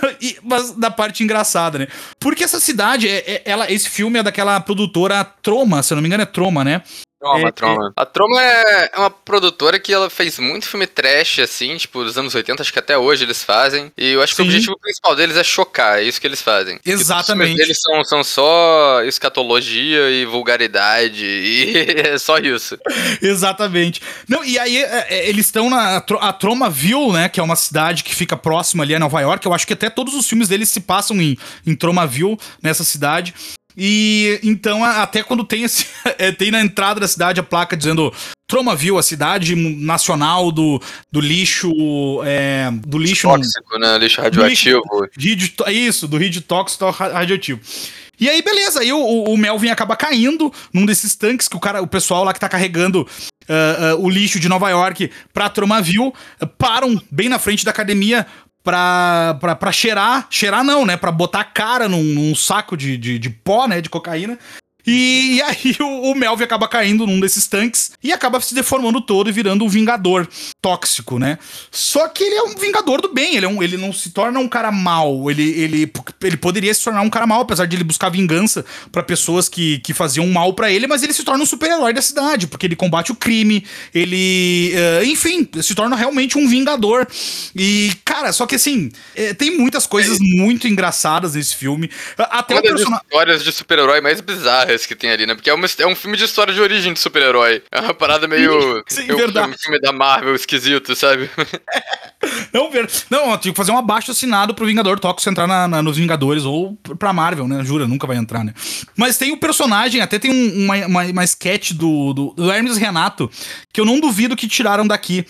mas da parte engraçada, né? Porque essa cidade, é, é, ela, esse filme é daquela produtora Troma, se eu não me engano é Troma, né? Troma, é, Troma. É... A Troma é, é uma produtora que ela fez muito filme trash, assim, tipo, dos anos 80, acho que até hoje eles fazem. E eu acho Sim. que o objetivo principal deles é chocar, é isso que eles fazem. Exatamente. Tipo, eles são, são só escatologia e vulgaridade, e é só isso. Exatamente. Não, e aí é, eles estão na a Tromaville, né, que é uma cidade que fica próxima ali a Nova York. Eu acho que até todos os filmes deles se passam em, em Tromaville, nessa cidade. E então, até quando tem, esse, é, tem na entrada da cidade a placa dizendo Tromaville, a cidade nacional do, do lixo. É, do lixo. Tóxico, né? Lixo radioativo. Lixo, isso, do rídio tóxico radioativo. E aí, beleza, aí o, o Melvin acaba caindo num desses tanques que o cara, o pessoal lá que tá carregando uh, uh, o lixo de Nova York pra Tromaville, uh, param bem na frente da academia pra, pra, pra cheirar, cheirar não, né? Pra botar a cara num, num saco de, de, de, pó, né? De cocaína. E, aí o, o, Melvin acaba caindo num desses tanques e acaba se deformando todo e virando um vingador tóxico, né? Só que ele é um vingador do bem, ele, é um, ele não se torna um cara mal. Ele, ele, ele poderia se tornar um cara mal, apesar de ele buscar vingança para pessoas que, que faziam mal para ele, mas ele se torna um super-herói da cidade, porque ele combate o crime, ele. Uh, enfim, se torna realmente um vingador. E, cara, só que assim, é, tem muitas coisas é. muito engraçadas nesse filme. Até Uma o personagem. histórias de super-herói mais bizarras que tem ali, né? Porque é, uma, é um filme de história de origem de super-herói. É uma parada meio. Sim, meio verdade. Um filme da Marvel esquisito, sabe? não, ver... não, tinha que fazer um abaixo assinado pro Vingador Tóxico entrar na, na, nos Vingadores ou pra Marvel, né? Jura, nunca vai entrar, né? Mas tem o personagem, até tem um, uma, uma, uma sketch do, do, do Hermes Renato, que eu não duvido que tiraram daqui.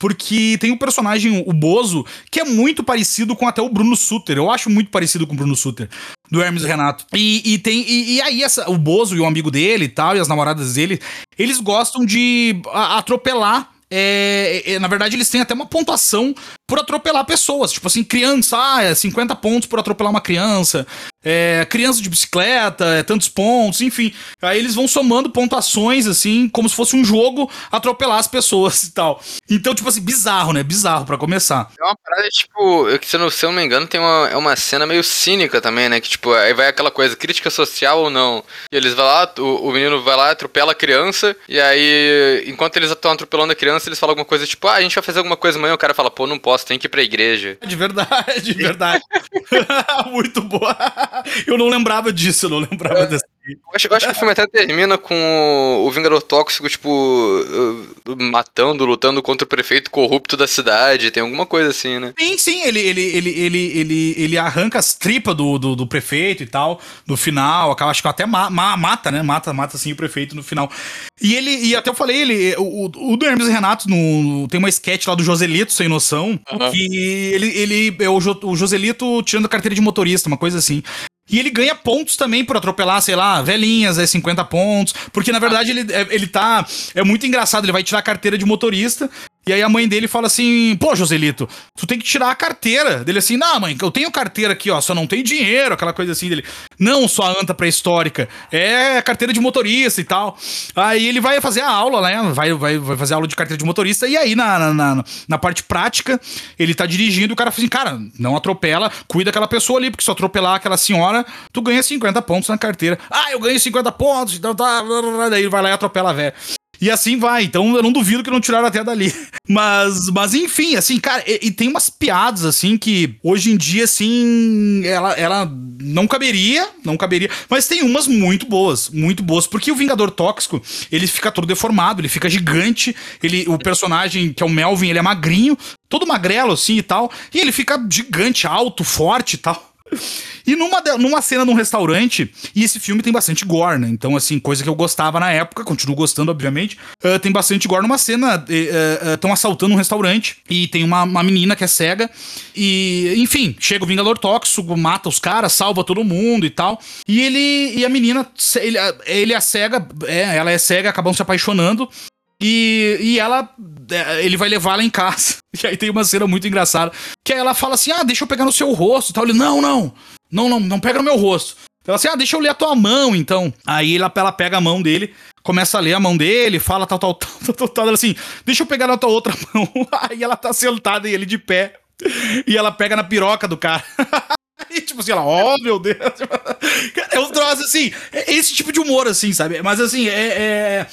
Porque tem um personagem, o Bozo, que é muito parecido com até o Bruno Suter. Eu acho muito parecido com o Bruno Suter, do Hermes Renato. E, e tem. E, e, aí, essa, o Bozo e o amigo dele e tal, e as namoradas dele, eles gostam de atropelar é, é, na verdade, eles têm até uma pontuação por atropelar pessoas. Tipo assim, criança, ah, é 50 pontos por atropelar uma criança. É, criança de bicicleta, é tantos pontos, enfim. Aí eles vão somando pontuações, assim, como se fosse um jogo atropelar as pessoas e tal. Então, tipo assim, bizarro, né? Bizarro para começar. É uma parada, tipo, eu, se, eu não, se eu não me engano, tem uma, é uma cena meio cínica também, né? Que, tipo, aí vai aquela coisa, crítica social ou não. E eles vão lá, o, o menino vai lá, atropela a criança, e aí, enquanto eles estão atropelando a criança, eles falam alguma coisa, tipo, ah, a gente vai fazer alguma coisa amanhã, o cara fala, pô, não posso, tem que ir pra igreja. De verdade, de verdade. Muito boa. Eu não lembrava disso, eu não lembrava é. dessa. Eu acho, eu acho, que o filme até termina com o Vingador Tóxico, tipo, matando, lutando contra o prefeito corrupto da cidade. Tem alguma coisa assim, né? Sim, sim, ele, ele, ele, ele, ele, ele arranca as tripas do, do, do, prefeito e tal, no final. Acho que até ma, ma, mata, né? Mata, mata assim o prefeito no final. E ele, e até eu falei, ele, o, o do Hermes Renato no, tem uma sketch lá do Joselito, sem noção, uhum. que ele, ele é o, o Joselito tirando a carteira de motorista, uma coisa assim. E ele ganha pontos também por atropelar, sei lá, velhinhas, é 50 pontos. Porque na verdade ele, é, ele tá. É muito engraçado, ele vai tirar a carteira de motorista. E aí a mãe dele fala assim: pô, Joselito, tu tem que tirar a carteira. Dele assim: não, mãe, eu tenho carteira aqui, ó, só não tem dinheiro, aquela coisa assim dele. Não, sua anta pré-histórica, é carteira de motorista e tal. Aí ele vai fazer a aula, né? Vai, vai, vai fazer aula de carteira de motorista. E aí, na, na, na parte prática, ele tá dirigindo, o cara fala assim: cara, não atropela, cuida daquela pessoa ali, porque se atropelar aquela senhora, tu ganha 50 pontos na carteira. Ah, eu ganhei 50 pontos, então tá. Daí ele vai lá e atropela a véia. E assim vai. Então eu não duvido que não tiraram até dali. Mas, mas enfim, assim, cara, e, e, tem umas piadas, assim, que hoje em dia, assim, ela, ela não caberia, não caberia. Mas tem umas muito boas, muito boas. Porque o Vingador Tóxico, ele fica todo deformado, ele fica gigante. Ele, o personagem, que é o Melvin, ele é magrinho, todo magrelo, assim e tal. E ele fica gigante, alto, forte e tal. E numa, numa cena num restaurante, e esse filme tem bastante gore, né? Então, assim, coisa que eu gostava na época, continuo gostando, obviamente. Uh, tem bastante gore numa cena. Estão uh, uh, assaltando um restaurante e tem uma, uma menina que é cega. E, enfim, chega o Vingador Tóxico, mata os caras, salva todo mundo e tal. E ele e a menina, ele, ele é cega, é, ela é cega, acabam se apaixonando. E, e ela ele vai levar ela em casa. E aí tem uma cena muito engraçada. Que aí ela fala assim: ah, deixa eu pegar no seu rosto tal. Ele, não, não. Não, não, não pega no meu rosto. Ela assim, ah, deixa eu ler a tua mão, então. Aí ela, ela pega a mão dele, começa a ler a mão dele, fala tal, tal, tal, tal, tal, tal. Ela assim, deixa eu pegar na tua outra mão. Aí ela tá sentada e ele de pé. E ela pega na piroca do cara. E tipo assim, ela, oh meu Deus. É um troço assim, é esse tipo de humor, assim, sabe? Mas assim, é, é.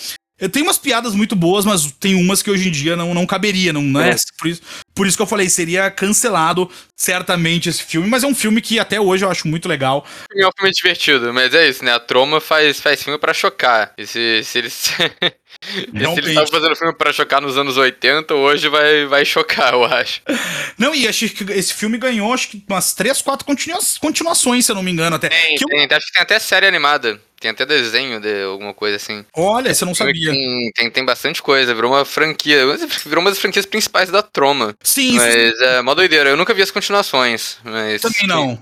Tem umas piadas muito boas, mas tem umas que hoje em dia não, não caberia, não, não é? Por isso, por isso que eu falei, seria cancelado certamente esse filme, mas é um filme que até hoje eu acho muito legal. É um filme divertido, mas é isso, né? A Troma faz, faz filme para chocar. E se, se eles. Se ele tava fazendo filme pra chocar nos anos 80, hoje vai, vai chocar, eu acho. Não, e acho que esse filme ganhou acho que umas 3, 4 continua continuações, se eu não me engano, até. Tem, que tem, eu... acho que tem até série animada. Tem até desenho de alguma coisa assim. Olha, você não sabia. Tem, tem, tem, bastante coisa, virou uma franquia. Virou uma das franquias principais da Troma. Sim, Mas sim. é uma doideira. Eu nunca vi as continuações. Mas... Também não.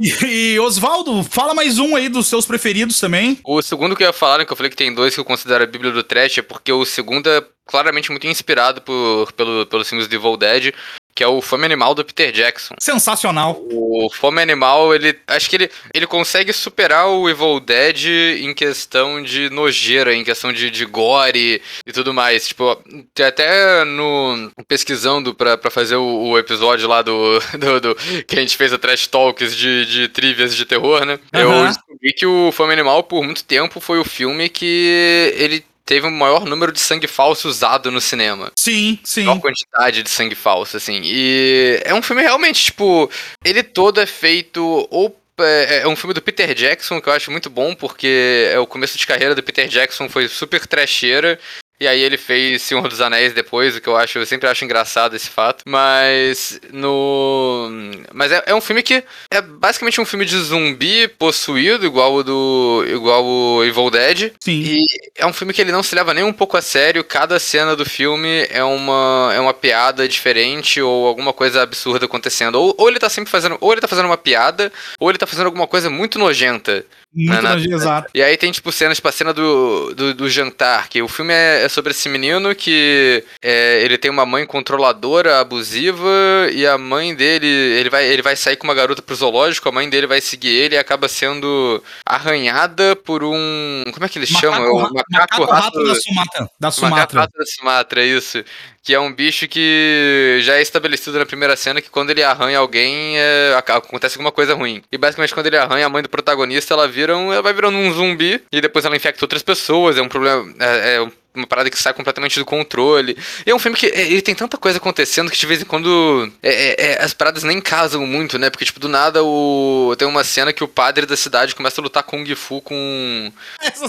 e, e Oswaldo, fala mais um aí dos seus preferidos também. O segundo que eu ia falar, né, que eu falei que tem dois que eu considero a Bíblia do Trash, é porque o segundo é claramente muito inspirado por, pelo, pelos filmes de Evil Dead que é o Fome Animal do Peter Jackson. Sensacional. O Fome Animal, ele acho que ele, ele consegue superar o Evil Dead em questão de nojeira, em questão de, de gore e tudo mais. Tipo, até no pesquisando pra, pra fazer o, o episódio lá do, do, do, que a gente fez a Trash Talks de, de trivias de terror, né? Uhum. Eu descobri que o Fome Animal, por muito tempo, foi o filme que ele teve o maior número de sangue falso usado no cinema. Sim, sim. Maior quantidade de sangue falso, assim. E é um filme realmente, tipo, ele todo é feito ou é, é um filme do Peter Jackson que eu acho muito bom, porque é o começo de carreira do Peter Jackson foi super trecheira. E aí ele fez Senhor dos Anéis depois, o que eu acho, eu sempre acho engraçado esse fato. Mas no. Mas é, é, um filme que é basicamente um filme de zumbi possuído, igual o do. igual o Evil Dead. Sim. E é um filme que ele não se leva nem um pouco a sério. Cada cena do filme é uma, é uma piada diferente ou alguma coisa absurda acontecendo. Ou, ou ele tá sempre fazendo. Ou ele tá fazendo uma piada, ou ele tá fazendo alguma coisa muito nojenta. Muito na, exato. E aí tem, tipo, cenas, tipo, a cena do, do, do jantar, que o filme é, é sobre esse menino que é, ele tem uma mãe controladora, abusiva, e a mãe dele, ele vai, ele vai sair com uma garota pro zoológico, a mãe dele vai seguir ele e acaba sendo arranhada por um... como é que eles macaco, chamam? É o macaco, macaco rato, rato da Sumatra. Da Sumatra. Macaco rato da Sumatra, isso que é um bicho que já é estabelecido na primeira cena que quando ele arranha alguém é, acontece alguma coisa ruim. E basicamente quando ele arranha a mãe do protagonista, ela vira um, ela vai virando um zumbi e depois ela infecta outras pessoas. É um problema. É, é uma parada que sai completamente do controle. E é um filme que é, ele tem tanta coisa acontecendo que de vez em quando é, é, é, as paradas nem casam muito, né? Porque, tipo, do nada o... tem uma cena que o padre da cidade começa a lutar Kung Fu com,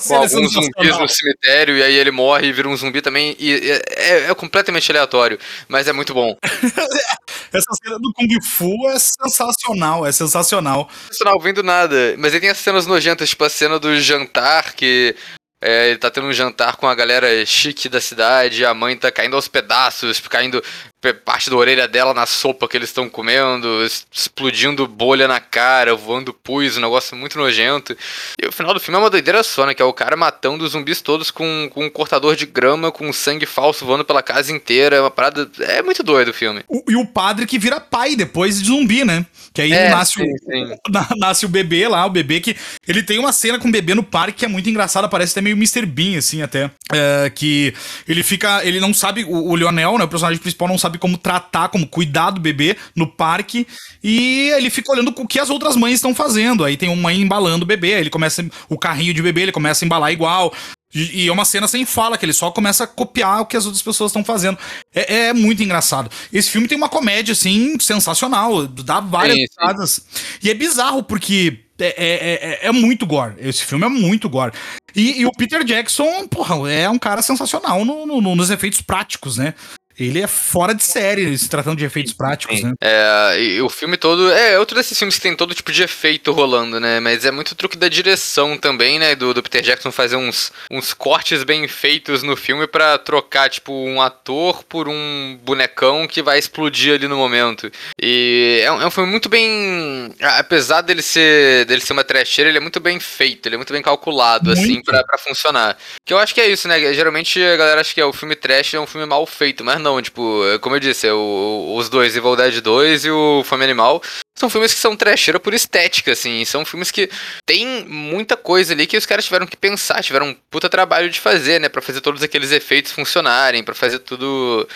com alguns zumbis no cemitério e aí ele morre e vira um zumbi também. E é, completamente aleatório, mas é muito bom. Essa cena do Kung Fu é sensacional, é sensacional. Sensacional, vem do nada. Mas aí tem as cenas nojentas, tipo a cena do jantar que é, ele tá tendo um jantar com a galera chique da cidade, a mãe tá caindo aos pedaços, caindo parte da orelha dela na sopa que eles estão comendo, explodindo bolha na cara, voando pus, um negócio muito nojento. E o final do filme é uma doideira só, né? Que é o cara matando os zumbis todos com, com um cortador de grama, com sangue falso voando pela casa inteira. É uma parada. É muito doido o filme. O, e o padre que vira pai depois de zumbi, né? Que aí é, nasce, sim, o, sim. nasce o bebê lá, o bebê que. Ele tem uma cena com o bebê no parque que é muito engraçada, parece até meio Mr. Bean, assim, até. É, que ele fica. Ele não sabe. O, o Leonel, né? O personagem principal não sabe sabe como tratar, como cuidar do bebê no parque. E ele fica olhando o que as outras mães estão fazendo. Aí tem uma mãe embalando o bebê, aí ele começa. O carrinho de bebê, ele começa a embalar igual. E é uma cena sem fala, que ele só começa a copiar o que as outras pessoas estão fazendo. É, é, muito engraçado. Esse filme tem uma comédia, assim, sensacional. Dá várias piadas. E é bizarro, porque é, é, é, é, muito gore. Esse filme é muito gore. E, e, o Peter Jackson, porra, é um cara sensacional no, no, nos efeitos práticos, né? Ele é fora de série, se tratando de efeitos práticos, né? É, e o filme todo. É outro desses filmes que tem todo tipo de efeito rolando, né? Mas é muito truque da direção também, né? Do, do Peter Jackson fazer uns, uns cortes bem feitos no filme para trocar, tipo, um ator por um bonecão que vai explodir ali no momento. E é um, é um filme muito bem. Apesar dele ser, dele ser uma trecheira, ele é muito bem feito, ele é muito bem calculado, assim, muito. assim, para funcionar. Que eu acho que é isso, né? Geralmente a galera acha que é o filme trash é um filme mal feito, mas não não. Tipo, como eu disse, é o, os dois, Evil Dead 2 e o Fome Animal, são filmes que são trecheira por estética, assim. São filmes que tem muita coisa ali que os caras tiveram que pensar, tiveram um puta trabalho de fazer, né? Pra fazer todos aqueles efeitos funcionarem, para fazer tudo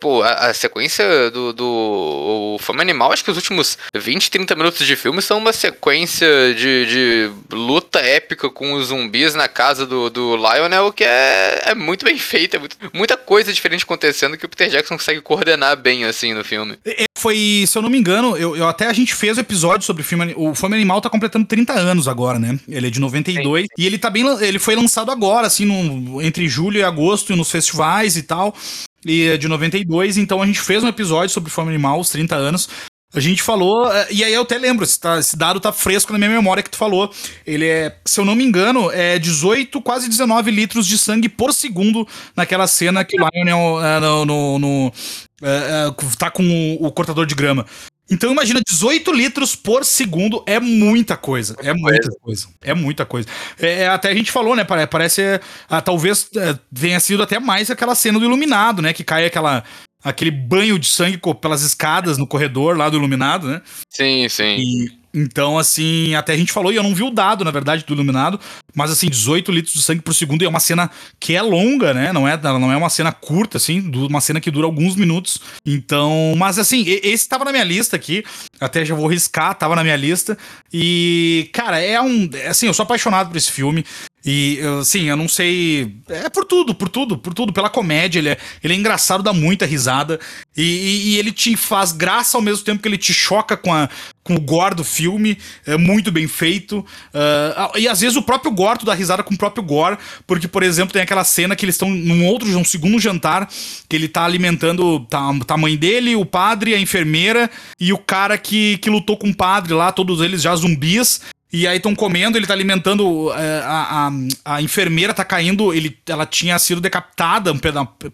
pô, a, a, sequência do, do Fome Animal, acho que os últimos 20, 30 minutos de filme são uma sequência de, de luta épica com os zumbis na casa do, do Lionel, que é, é muito bem feita, é muito, muita coisa diferente acontecendo que o Peter Jackson consegue coordenar bem, assim, no filme. Foi, se eu não me engano, eu, eu até a gente fez o episódio sobre o filme. O Fome Animal tá completando 30 anos agora, né? Ele é de 92. Sim. E ele tá bem. Ele foi lançado agora, assim, no, entre julho e agosto, nos festivais e tal e é de 92, então a gente fez um episódio sobre Fome Animal, os 30 anos. A gente falou, é, e aí eu até lembro, esse, tá, esse, dado tá fresco na minha memória que tu falou. Ele é, se eu não me engano, é 18, quase 19 litros de sangue por segundo naquela cena que o Lionel é, no, no, no é tá com o, o cortador de grama. Então imagina, 18 litros por segundo é muita coisa. É muita coisa. É muita coisa. É, é até a gente falou, né? Parece. Ah, talvez é, tenha sido até mais aquela cena do iluminado, né? Que cai aquela. Aquele banho de sangue pelas escadas no corredor lá do iluminado, né? Sim, sim. E, então, assim, até a gente falou, e eu não vi o dado, na verdade, do Iluminado, mas assim, 18 litros de sangue por segundo, e é uma cena que é longa, né? Não é, não é uma cena curta, assim, uma cena que dura alguns minutos. Então, mas assim, esse tava na minha lista aqui, até já vou riscar, tava na minha lista. E, cara, é um. Assim, eu sou apaixonado por esse filme. E, assim, eu não sei. É por tudo, por tudo, por tudo. Pela comédia, ele é, ele é engraçado, dá muita risada. E, e, e ele te faz graça ao mesmo tempo que ele te choca com, a, com o gore do filme. É muito bem feito. Uh, e às vezes o próprio Gore, tu dá risada com o próprio Gore. Porque, por exemplo, tem aquela cena que eles estão num outro, um segundo jantar, que ele tá alimentando tá, tá a mãe dele, o padre, a enfermeira e o cara que, que lutou com o padre lá, todos eles já zumbis. E aí estão comendo, ele tá alimentando. É, a, a, a, enfermeira tá caindo, ele, ela tinha sido decapitada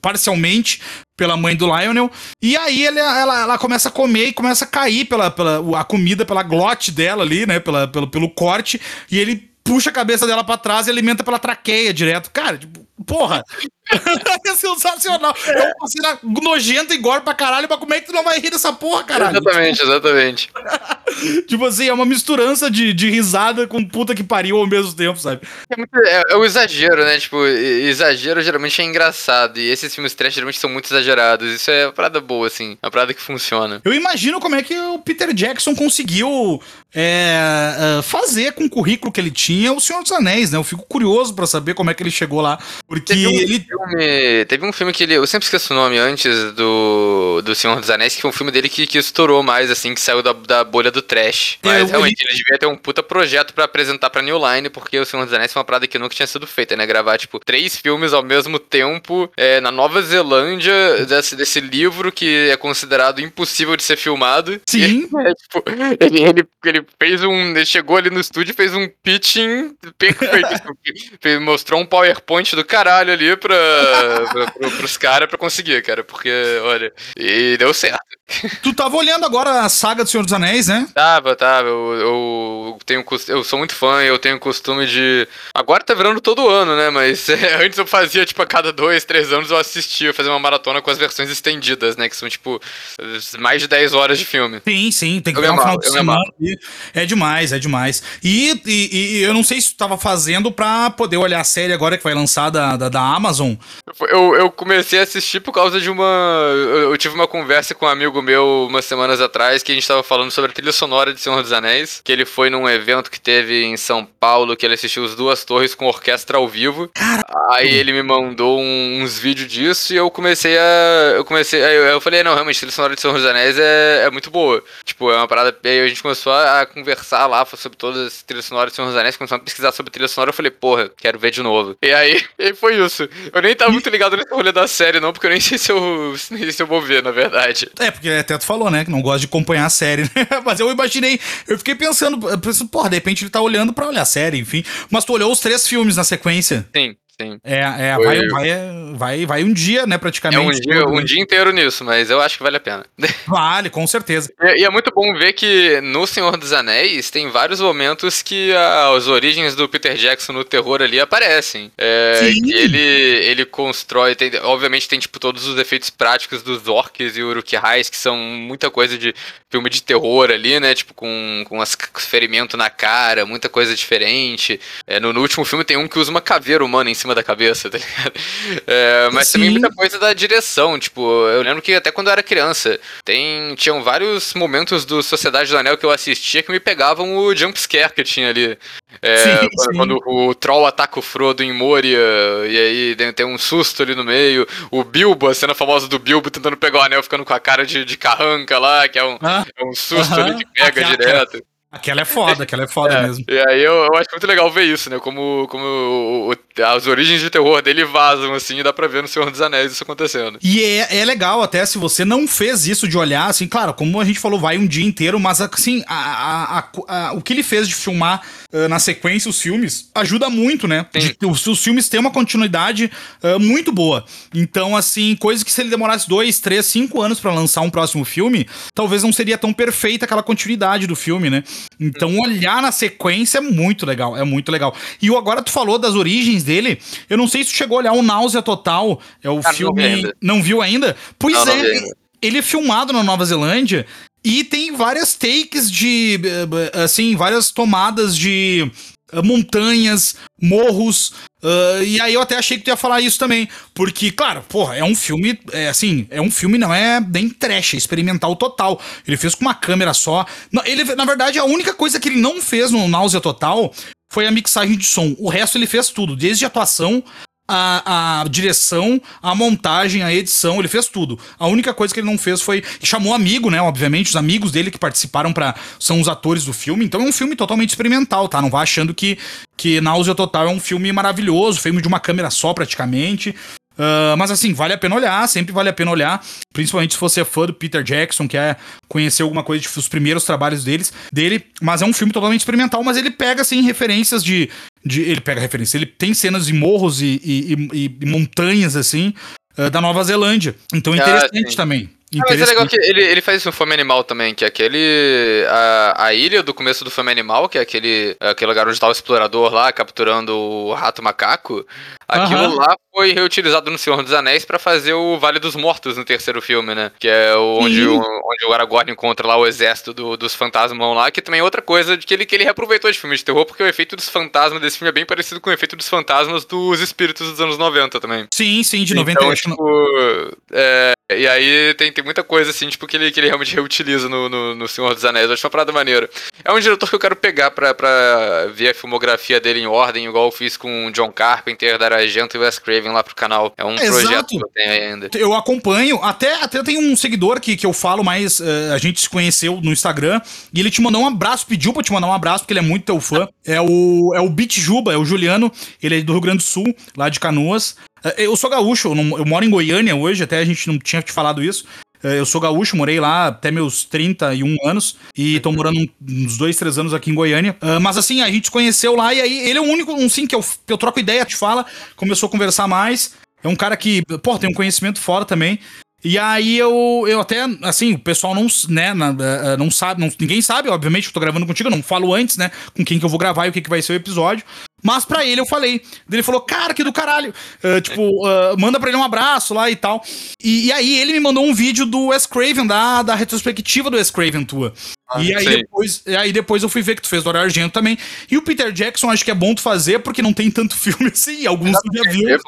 parcialmente pela mãe do Lionel. E aí ele, ela, ela começa a comer e começa a cair pela, pela a comida, pela glote dela ali, né? Pela, pelo, pelo corte. E ele puxa a cabeça dela para trás e alimenta pela traqueia direto. Cara, tipo, porra! é sensacional. É uma cena nojenta e gore pra caralho, mas como é que tu não vai rir dessa porra, caralho? Exatamente, exatamente. tipo assim, é uma misturança de, de risada com puta que pariu ao mesmo tempo, sabe? É, muito, é, é o exagero, né? Tipo, exagero geralmente é engraçado. E esses filmes trash geralmente são muito exagerados. Isso é uma parada boa, assim. Uma parada que funciona. Eu imagino como é que o Peter Jackson conseguiu é, é fazer com o currículo que ele tinha o Senhor dos Anéis, né? Eu fico curioso para saber como é que ele chegou lá. Porque ele filme. Teve um filme que ele. Eu sempre esqueço o nome antes do. Do Senhor dos Anéis, que foi um filme dele que, que estourou mais, assim, que saiu da, da bolha do trash. Mas realmente, ele... ele devia ter um puta projeto para apresentar pra New Line, porque o Senhor dos Anéis foi uma parada que nunca tinha sido feita, né? Gravar, tipo, três filmes ao mesmo tempo é, na Nova Zelândia, desse, desse livro que é considerado impossível de ser filmado. Sim. E, é, tipo, ele, ele, ele fez um. Ele chegou ali no estúdio e fez um pitching perfeito. Tipo, mostrou um PowerPoint do caralho ali pra pra, pra, pros caras pra conseguir, cara. Porque, olha, e deu certo. Tu tava olhando agora a saga do Senhor dos Anéis, né? Tava, tava. Eu, eu tenho eu sou muito fã e eu tenho costume de. Agora tá virando todo ano, né? Mas é, antes eu fazia, tipo, a cada dois, três anos eu assistia, fazer uma maratona com as versões estendidas, né? Que são, tipo, mais de 10 horas de filme. Sim, sim, tem que ver um final de semana. É demais, é demais. E, e, e, eu não sei se tu tava fazendo pra poder olhar a série agora que vai lançar da, da, da Amazon. Eu, eu comecei a assistir por causa de uma. Eu, eu tive uma conversa com um amigo meu umas semanas atrás que a gente tava falando sobre a trilha sonora de Senhor dos Anéis. Que ele foi num evento que teve em São Paulo, que ele assistiu as duas torres com orquestra ao vivo. Aí ele me mandou um, uns vídeos disso e eu comecei a. Eu comecei. Aí eu, eu falei, não, realmente, a trilha sonora de Senhor dos Anéis é, é muito boa. Tipo, é uma parada. Aí a gente começou a, a conversar lá sobre todas as trilhas sonoras de Senhor dos Anéis, começou a pesquisar sobre trilha sonora. Eu falei, porra, quero ver de novo. E aí, e foi isso. Eu nem tava muito ligado nesse rolê da série, não, porque eu nem sei se eu, nem sei se eu vou ver, na verdade. É, porque até tu falou, né, que não gosta de acompanhar a série, né? Mas eu imaginei, eu fiquei pensando, pensando, porra, de repente ele tá olhando pra olhar a série, enfim. Mas tu olhou os três filmes na sequência? Sim. Sim. É, é vai, vai, vai, vai um dia, né, praticamente. É um dia, um dia inteiro nisso, mas eu acho que vale a pena. Vale, com certeza. E, e é muito bom ver que no Senhor dos Anéis tem vários momentos que a, as origens do Peter Jackson no terror ali aparecem. É, ele, ele constrói, tem, obviamente tem tipo todos os efeitos práticos dos orcs e uruk-hais, que são muita coisa de filme de terror ali, né? Tipo, com, com as ferimento na cara, muita coisa diferente. É, no, no, último filme tem um que usa uma caveira humana em cima da cabeça, tá ligado? É, mas Sim. também muita coisa da direção, tipo, eu lembro que até quando eu era criança, tem, tinham vários momentos do Sociedade do Anel que eu assistia que me pegavam o jumpscare que tinha ali. É, sim, quando, o Troll ataca o Frodo em Moria, e aí tem um susto ali no meio. O Bilbo, a cena famosa do Bilbo tentando pegar o anel, ficando com a cara de, de carranca lá, que é um, ah, é um susto uh -huh. ali que pega direto. Aquela é foda, aquela é foda é, mesmo. E aí eu, eu, acho muito legal ver isso, né? Como, como o, o, as origens de terror dele vazam, assim, e dá pra ver no Senhor dos Anéis isso acontecendo. E é, é legal até se você não fez isso de olhar, assim, claro, como a gente falou, vai um dia inteiro, mas assim, a, a, a, o que ele fez de filmar uh, na sequência os filmes ajuda muito, né? De, os, os, filmes têm uma continuidade uh, muito boa. Então, assim, coisa que se ele demorasse dois, três, cinco anos para lançar um próximo filme, talvez não seria tão perfeita aquela continuidade do filme, né? Então, olhar na sequência é muito legal, é muito legal. E agora tu falou das origens dele, eu não sei se tu chegou a olhar o Náusea Total, é o Cara, filme... Não, não, viu ainda? Pois não, é, não ele é filmado na Nova Zelândia e tem várias takes de. Assim, várias tomadas de montanhas, morros. Uh, e aí eu até achei que tu ia falar isso também. Porque, claro, porra, é um filme. É, assim, é um filme, não é nem trash, é experimental total. Ele fez com uma câmera só. Ele, na verdade, a única coisa que ele não fez no Náusea Total foi a mixagem de som. O resto ele fez tudo, desde atuação a, a direção, a montagem, a edição, ele fez tudo. A única coisa que ele não fez foi. Chamou amigo, né? Obviamente, os amigos dele que participaram para São os atores do filme. Então é um filme totalmente experimental, tá? Não vá achando que, que Náusea Total é um filme maravilhoso, filme de uma câmera só praticamente. Uh, mas assim, vale a pena olhar, sempre vale a pena olhar, principalmente se você é fã do Peter Jackson, quer conhecer alguma coisa dos primeiros trabalhos deles, dele, mas é um filme totalmente experimental, mas ele pega assim referências de, de ele pega referência, ele tem cenas de morros e, e, e, e montanhas assim uh, da Nova Zelândia, então é interessante ah, também. Ah, mas é legal que ele, ele faz isso no Fome Animal também, que é aquele. A, a ilha do começo do Fome Animal, que é aquele, aquele lugar onde tá o explorador lá capturando o rato macaco. Aquilo uhum. lá foi reutilizado no Senhor dos Anéis para fazer o Vale dos Mortos no terceiro filme, né? Que é onde, o, onde o Aragorn encontra lá o exército do, dos fantasmas lá, que também é outra coisa de que ele, que ele reaproveitou de filme de terror, porque o efeito dos fantasmas desse filme é bem parecido com o efeito dos fantasmas dos espíritos dos anos 90 também. Sim, sim, de 90 então, tipo, é, E aí tem, tem muita coisa assim, tipo, que ele, que ele realmente reutiliza no, no, no Senhor dos Anéis. Eu acho uma parada maneira. É um diretor que eu quero pegar pra, pra ver a filmografia dele em ordem, igual eu fiz com o John Carpenter, da Argento e Wes Craven lá pro canal. É um Exato. projeto que eu tenho ainda. Eu acompanho, até, até tem um seguidor que, que eu falo, mas uh, a gente se conheceu no Instagram e ele te mandou um abraço, pediu pra te mandar um abraço, porque ele é muito teu fã. É o, é o Beat Juba, é o Juliano, ele é do Rio Grande do Sul, lá de Canoas. Eh, eu sou gaúcho, eu, não, eu moro em Goiânia hoje, até a gente não tinha te falado isso. Eh, eu sou gaúcho, morei lá até meus 31 anos e tô morando uns dois, três anos aqui em Goiânia. Uh, mas assim, a gente se conheceu lá e aí ele é o único, um sim, que eu, que eu troco ideia, te fala, começou a conversar mais. É um cara que, pô, tem um conhecimento fora também. E aí eu, eu até, assim, o pessoal não, né, eh, não sabe, não, ninguém sabe, obviamente, eu tô gravando contigo, eu não falo antes, né, com quem que eu vou gravar e o que, que vai ser o episódio. Mas pra ele eu falei. Ele falou, cara, que do caralho. Uh, tipo, uh, manda pra ele um abraço lá e tal. E, e, aí ele me mandou um vídeo do Wes Craven, da, da retrospectiva do Wes Craven tua. Ah, e aí depois, aí depois eu fui ver que tu fez do Horário Argento também. E o Peter Jackson acho que é bom tu fazer, porque não tem tanto filme assim, alguns tu já viu. É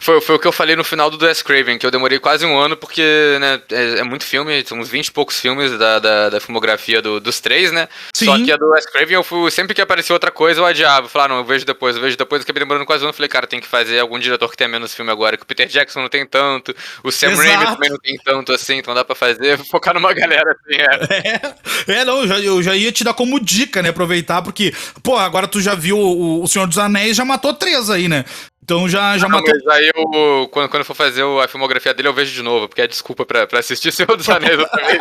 foi, foi o que eu falei no final do Wes Craven, que eu demorei quase um ano, porque né, é, é muito filme, são uns 20 e poucos filmes da, da, da filmografia do, dos três, né? Sim. Só que a do Wes Craven, eu fui, sempre que aparecia outra coisa, eu adiava. Falar, não, eu vejo depois, eu vejo depois, eu acabei demorando quase um ano. Falei, cara, tem que fazer algum diretor que tenha menos filme agora, que o Peter Jackson não tem tanto, o Sam Raimi também não tem tanto assim, então dá pra fazer, focar numa galera assim, é. É, é não, eu já, eu já ia te dar como dica, né? Aproveitar, porque, pô, agora tu já viu o, o Senhor dos Anéis, já matou três aí, né? Então já, já não, matou. Mas aí eu, quando, quando eu for fazer a filmografia dele, eu vejo de novo, porque é desculpa pra, pra assistir Senhor dos Anéis outra vez.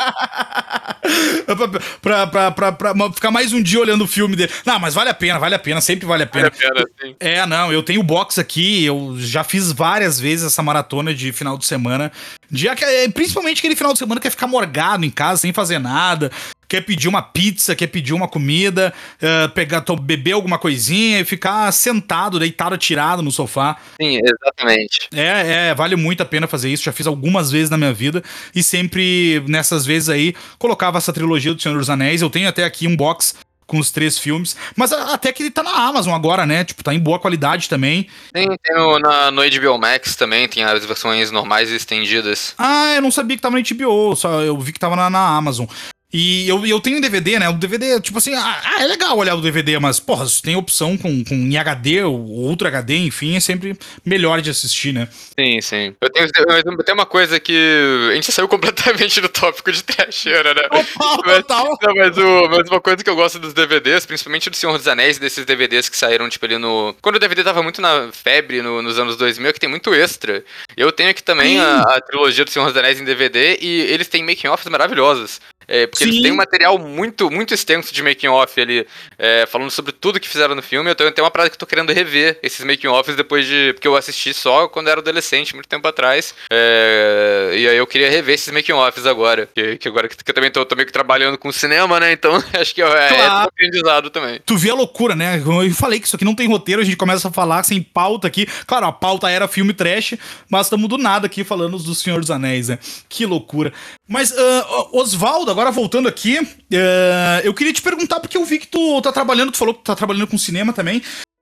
pra, pra, pra, pra, ficar mais um dia olhando o filme dele. Não, mas vale a pena, vale a pena, sempre vale a pena. Vale a pena, sim. É, não, eu tenho o box aqui, eu já fiz várias vezes essa maratona de final de semana. Dia que, principalmente aquele final de semana que é ficar morgado em casa, sem fazer nada quer pedir uma pizza, quer pedir uma comida, uh, pegar, beber alguma coisinha e ficar sentado, deitado, tirado no sofá. Sim, exatamente. É, é, vale muito a pena fazer isso. Já fiz algumas vezes na minha vida e sempre nessas vezes aí colocava essa trilogia do Senhor dos Anéis. Eu tenho até aqui um box com os três filmes. Mas até que ele tá na Amazon agora, né? Tipo, tá em boa qualidade também. Tem, tem no, na, no HBO Max também, tem as versões normais e estendidas. Ah, eu não sabia que tava no HBO, só eu vi que tava na, na Amazon. E eu, eu tenho DVD, né? O DVD, tipo assim, ah, é legal olhar o DVD, mas, porra, se tem opção com, com em HD ou outro HD, enfim, é sempre melhor de assistir, né? Sim, sim. Eu tenho, eu tenho uma coisa que. A gente saiu completamente do tópico de trecheira, né? Total, mas, total. Não, mas, o, mas uma coisa que eu gosto dos DVDs, principalmente do Senhor dos Anéis, desses DVDs que saíram, tipo, ali no. Quando o DVD tava muito na febre no, nos anos 2000, é que tem muito extra. Eu tenho aqui também a, a, trilogia do Senhor dos Anéis em DVD e eles têm making-offs maravilhosos. É, porque Sim. eles têm um material muito, muito extenso de making off ali, é, falando sobre tudo que fizeram no filme. Eu tenho, tenho uma parada que eu tô querendo rever esses making offs depois de. Porque eu assisti só quando era adolescente, muito tempo atrás. É, e aí eu queria rever esses making offs agora. Que, que agora que, eu também tô, tô, meio que trabalhando com cinema, né? Então acho que é, é claro. é aprendizado também. Tu vê a loucura, né? Eu falei que isso aqui não tem roteiro, a gente começa a falar sem pauta aqui. Claro, a pauta era filme trash, mas estamos do nada aqui falando do Senhor dos Anéis, né? Que loucura. Mas, uh, Oswaldo, agora voltando aqui, uh, eu queria te perguntar, porque eu vi que tu tá trabalhando, tu falou que tá trabalhando com cinema também.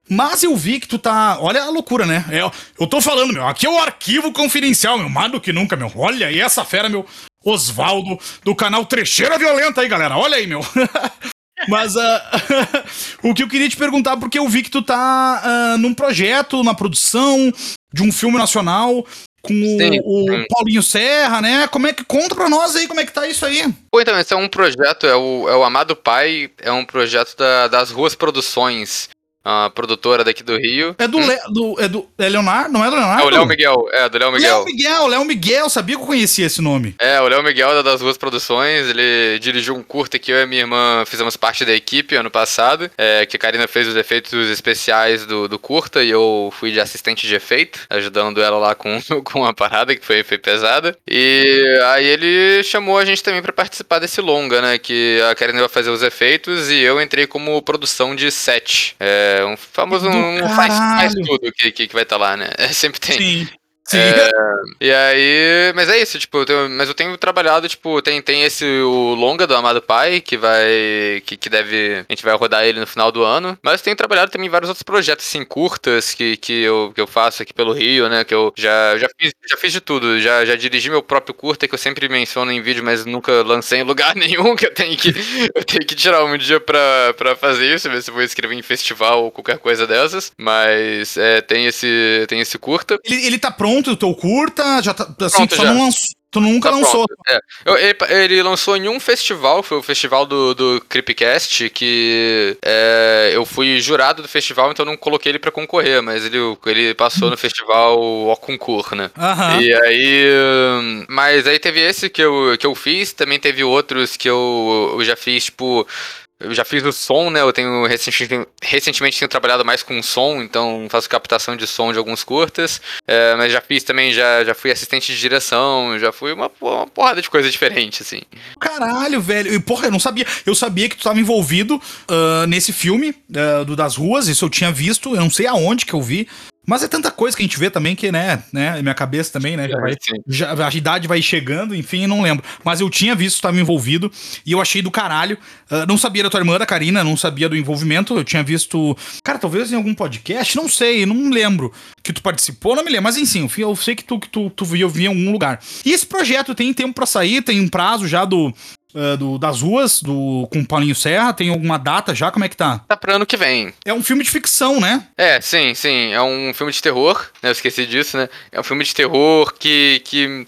Mas eu vi que tu tá. Olha a loucura, né? É, eu tô falando, meu. Aqui é o arquivo confidencial, meu. Mais do que nunca, meu. Olha aí essa fera, meu. Osvaldo, do canal Trecheira Violenta aí, galera. Olha aí, meu. Mas uh, o que eu queria te perguntar, porque eu vi que tu tá uh, num projeto, na produção de um filme nacional com sim, o. Paulinho Serra, né? Como é que conta pra nós aí como é que tá isso aí? Pô, então, esse é um projeto, é o, é o Amado Pai, é um projeto da, das Ruas Produções a produtora daqui do Rio. É do, hum? Le, do, é do é Leonardo? Não é do Leonardo? É o Léo Miguel, é do Léo Miguel. Léo Miguel, Léo Miguel, sabia que eu conhecia esse nome. É, o Léo Miguel é das Ruas Produções, ele dirigiu um curta que eu e minha irmã fizemos parte da equipe ano passado, é, que a Karina fez os efeitos especiais do, do curta e eu fui de assistente de efeito, ajudando ela lá com, com uma parada que foi, foi pesada. E aí ele chamou a gente também para participar desse longa, né, que a Karina vai fazer os efeitos e eu entrei como produção de set. É um famoso um faz, faz, tudo que, que, que vai estar tá lá, né? Sempre tem. Sim. Sim. É, e aí, mas é isso, tipo, eu tenho, mas eu tenho trabalhado, tipo, tem, tem esse o longa do Amado Pai, que vai que, que deve, a gente vai rodar ele no final do ano, mas tenho trabalhado também em vários outros projetos assim curtas que, que, eu, que eu faço aqui pelo Rio, né, que eu já, já fiz, já fiz de tudo, já, já dirigi meu próprio curta que eu sempre menciono em vídeo, mas nunca lancei em lugar nenhum, que eu tenho que eu tenho que tirar um dia pra, pra fazer isso, ver se eu vou escrever em festival ou qualquer coisa dessas, mas é, tem esse tem esse curta. Ele, ele tá pronto pronto o teu curta? Já tá, assim, pronto, só já. não lançou. Tu nunca tá lançou. É. Eu, ele, ele, lançou em um festival, foi o festival do, do Creepcast, que é, eu fui jurado do festival, então não coloquei ele para concorrer, mas ele, ele passou no festival ao concurso, né? Uhum. E aí. Mas aí teve esse que eu, que eu fiz, também teve outros que eu, eu já fiz, tipo. Eu já fiz o som, né? Eu tenho recentemente, recentemente tenho trabalhado mais com som, então faço captação de som de alguns curtas. É, mas já fiz também, já, já fui assistente de direção, já fui uma, uma porrada de coisa diferente, assim. Caralho, velho. E, porra, eu não sabia. Eu sabia que tu estava envolvido uh, nesse filme uh, do Das Ruas, isso eu tinha visto, eu não sei aonde que eu vi. Mas é tanta coisa que a gente vê também que, né, né, minha cabeça também, né, já vai, já, a idade vai chegando, enfim, não lembro. Mas eu tinha visto, estava envolvido, e eu achei do caralho. Uh, não sabia da tua irmã, da Karina, não sabia do envolvimento, eu tinha visto, cara, talvez em algum podcast, não sei, não lembro que tu participou, não me lembro, mas enfim, eu sei que tu, que tu, tu viu, em algum lugar. E esse projeto tem tempo para sair, tem um prazo já do, Uh, do, das ruas, do, com o Paulinho Serra? Tem alguma data já? Como é que tá? Tá pra ano que vem. É um filme de ficção, né? É, sim, sim. É um filme de terror, né? Eu esqueci disso, né? É um filme de terror que. que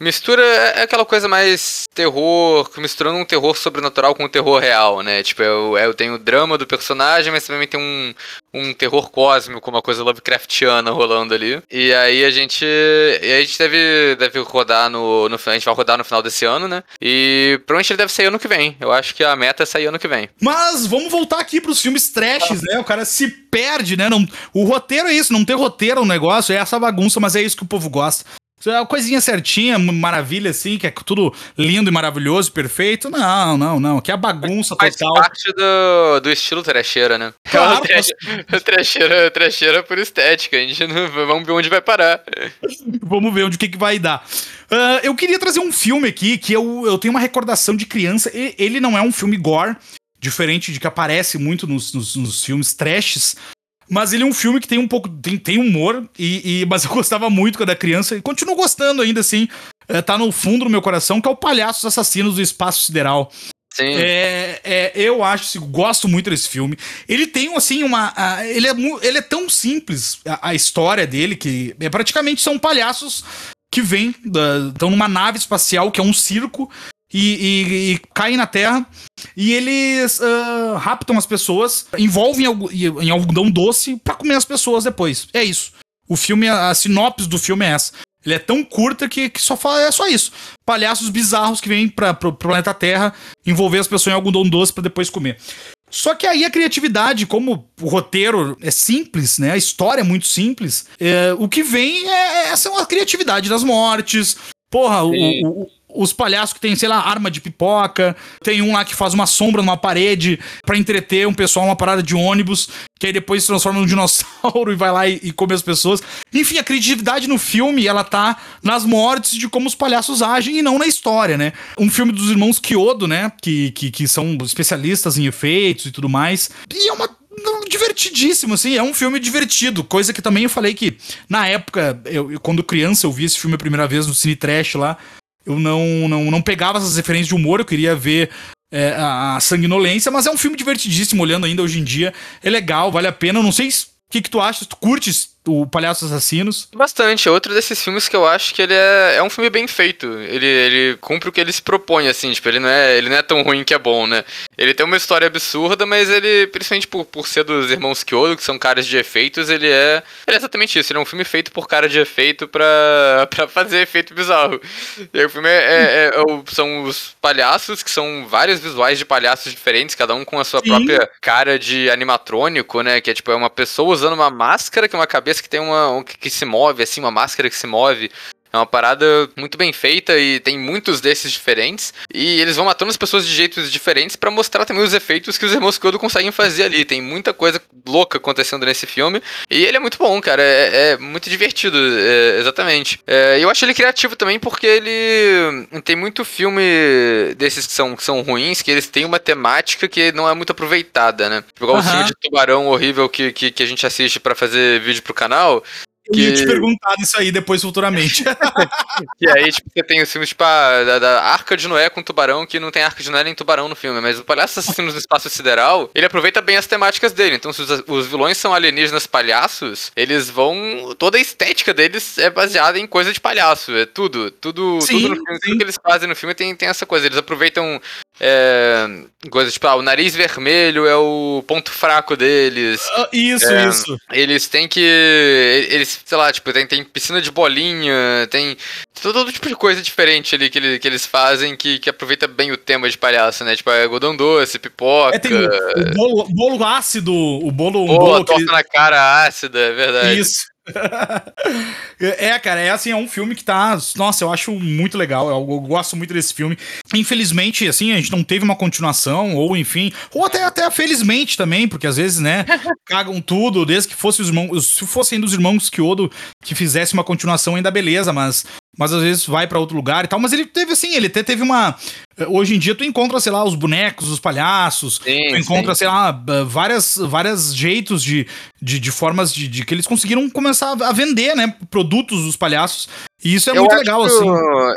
Mistura é aquela coisa mais terror, misturando um terror sobrenatural com um terror real, né? Tipo, eu, eu tenho o drama do personagem, mas também tem um, um terror cósmico, uma coisa Lovecraftiana rolando ali. E aí a gente. A gente deve, deve rodar no, no. A gente vai rodar no final desse ano, né? E provavelmente ele deve sair ano que vem. Eu acho que a meta é sair ano que vem. Mas vamos voltar aqui pros filmes trashes, né? O cara se perde, né? Não, o roteiro é isso, não tem roteiro no negócio, é essa bagunça, mas é isso que o povo gosta. É uma coisinha certinha, maravilha, assim, que é tudo lindo e maravilhoso, perfeito. Não, não, não. Que é a bagunça Faz total. Faz parte do, do estilo trecheira, né? Claro, trecheira, trecheira por estética. A gente não, vamos ver onde vai parar. vamos ver onde o que, que vai dar. Uh, eu queria trazer um filme aqui que eu, eu tenho uma recordação de criança. Ele não é um filme gore, diferente de que aparece muito nos, nos, nos filmes trashes. Mas ele é um filme que tem um pouco. Tem, tem humor, e, e, mas eu gostava muito quando era criança, e continuo gostando ainda assim. É, tá no fundo do meu coração, que é o Palhaços Assassinos do Espaço Sideral. Sim. É, é, eu acho, gosto muito desse filme. Ele tem, assim, uma. A, ele, é, ele é tão simples, a, a, história dele, que é, praticamente são palhaços que vêm, estão numa nave espacial que é um circo, e, e, e caem na Terra e eles uh, raptam as pessoas, envolvem em algodão doce para comer as pessoas depois. É isso. O filme, a sinopse do filme é essa. Ele é tão curta que, que só fala, é só isso. Palhaços bizarros que vêm para pro planeta Terra envolver as pessoas em algodão doce para depois comer. Só que aí a criatividade, como o roteiro é simples, né? A história é muito simples, é, o que vem é, é essa é uma criatividade das mortes. Porra, o, o, os palhaços que tem, sei lá, arma de pipoca. Tem um lá que faz uma sombra numa parede para entreter um pessoal numa parada de ônibus, que aí depois se transforma num dinossauro e vai lá e, e come as pessoas. Enfim, a criatividade no filme, ela tá nas mortes de como os palhaços agem e não na história, né? Um filme dos irmãos Kyodo, né? Que, que, que são especialistas em efeitos e tudo mais. E é uma divertidíssimo, assim, é um filme divertido, coisa que também eu falei que na época, eu, quando criança eu vi esse filme a primeira vez no Cine Trash lá, eu não, não, não pegava essas referências de humor, eu queria ver é, a sanguinolência, mas é um filme divertidíssimo, olhando ainda hoje em dia. É legal, vale a pena. Eu não sei o que, que tu acha, tu curtes o Palhaços Assassinos. Bastante. É outro desses filmes que eu acho que ele é, é um filme bem feito. Ele, ele cumpre o que ele se propõe, assim. Tipo, ele não, é, ele não é tão ruim que é bom, né? Ele tem uma história absurda, mas ele, principalmente por, por ser dos irmãos Kyoto, que são caras de efeitos, ele é, ele é exatamente isso. Ele é um filme feito por cara de efeito pra, pra fazer efeito bizarro. E aí, o filme é, é, é, são os palhaços, que são vários visuais de palhaços diferentes, cada um com a sua Sim. própria cara de animatrônico, né? Que é tipo, é uma pessoa usando uma máscara, que é uma cabeça que tem uma. Um, que se move, assim, uma máscara que se move. É uma parada muito bem feita e tem muitos desses diferentes. E eles vão matando as pessoas de jeitos diferentes para mostrar também os efeitos que os irmãos Kodo conseguem fazer ali. Tem muita coisa louca acontecendo nesse filme. E ele é muito bom, cara. É, é muito divertido, é, exatamente. É, eu acho ele criativo também porque ele tem muito filme desses que são, que são ruins, que eles têm uma temática que não é muito aproveitada, né? Igual uhum. o filme de tubarão horrível que, que, que a gente assiste para fazer vídeo pro canal. Eu ia te perguntar isso aí depois futuramente. e aí, tipo, você tem os filmes, tipo, a, da, da, Arca de Noé com Tubarão, que não tem Arca de Noé nem Tubarão no filme, mas o Palhaço Assassinos do Espaço Sideral, ele aproveita bem as temáticas dele. Então, se os, os, vilões são alienígenas palhaços, eles vão. Toda a estética deles é baseada em coisa de palhaço. É tudo. Tudo, sim, tudo no filme, tudo que eles fazem no filme tem, tem essa coisa. Eles aproveitam é, coisas tipo, ah, o nariz vermelho é o ponto fraco deles. Uh, isso, é, isso. Eles têm que. Eles, sei lá, tipo, tem, tem piscina de bolinha, tem todo, todo tipo de coisa diferente ali que, ele, que eles fazem que, que aproveita bem o tema de palhaço, né? Tipo, algodão doce, pipoca. É, tem o, bolo, bolo, ácido, o bolo. Pô, bolo torta que... na cara ácida, é verdade. Isso. é, cara, é assim, é um filme que tá. Nossa, eu acho muito legal. Eu, eu, gosto muito desse filme. Infelizmente, assim, a gente não teve uma continuação, ou enfim, ou até, até felizmente também, porque às vezes, né, cagam tudo, desde que fosse os irmãos. Se fossem dos irmãos Kyodo que fizesse uma continuação, ainda beleza, mas mas às vezes vai para outro lugar e tal. Mas ele teve assim, ele até teve uma. Hoje em dia tu encontra, sei lá, os bonecos, os palhaços, sim, tu encontra, sim. sei lá, várias, várias jeitos de, de, de formas de, de, que eles conseguiram começar a vender, né? Produtos dos palhaços. E isso é eu muito legal, assim.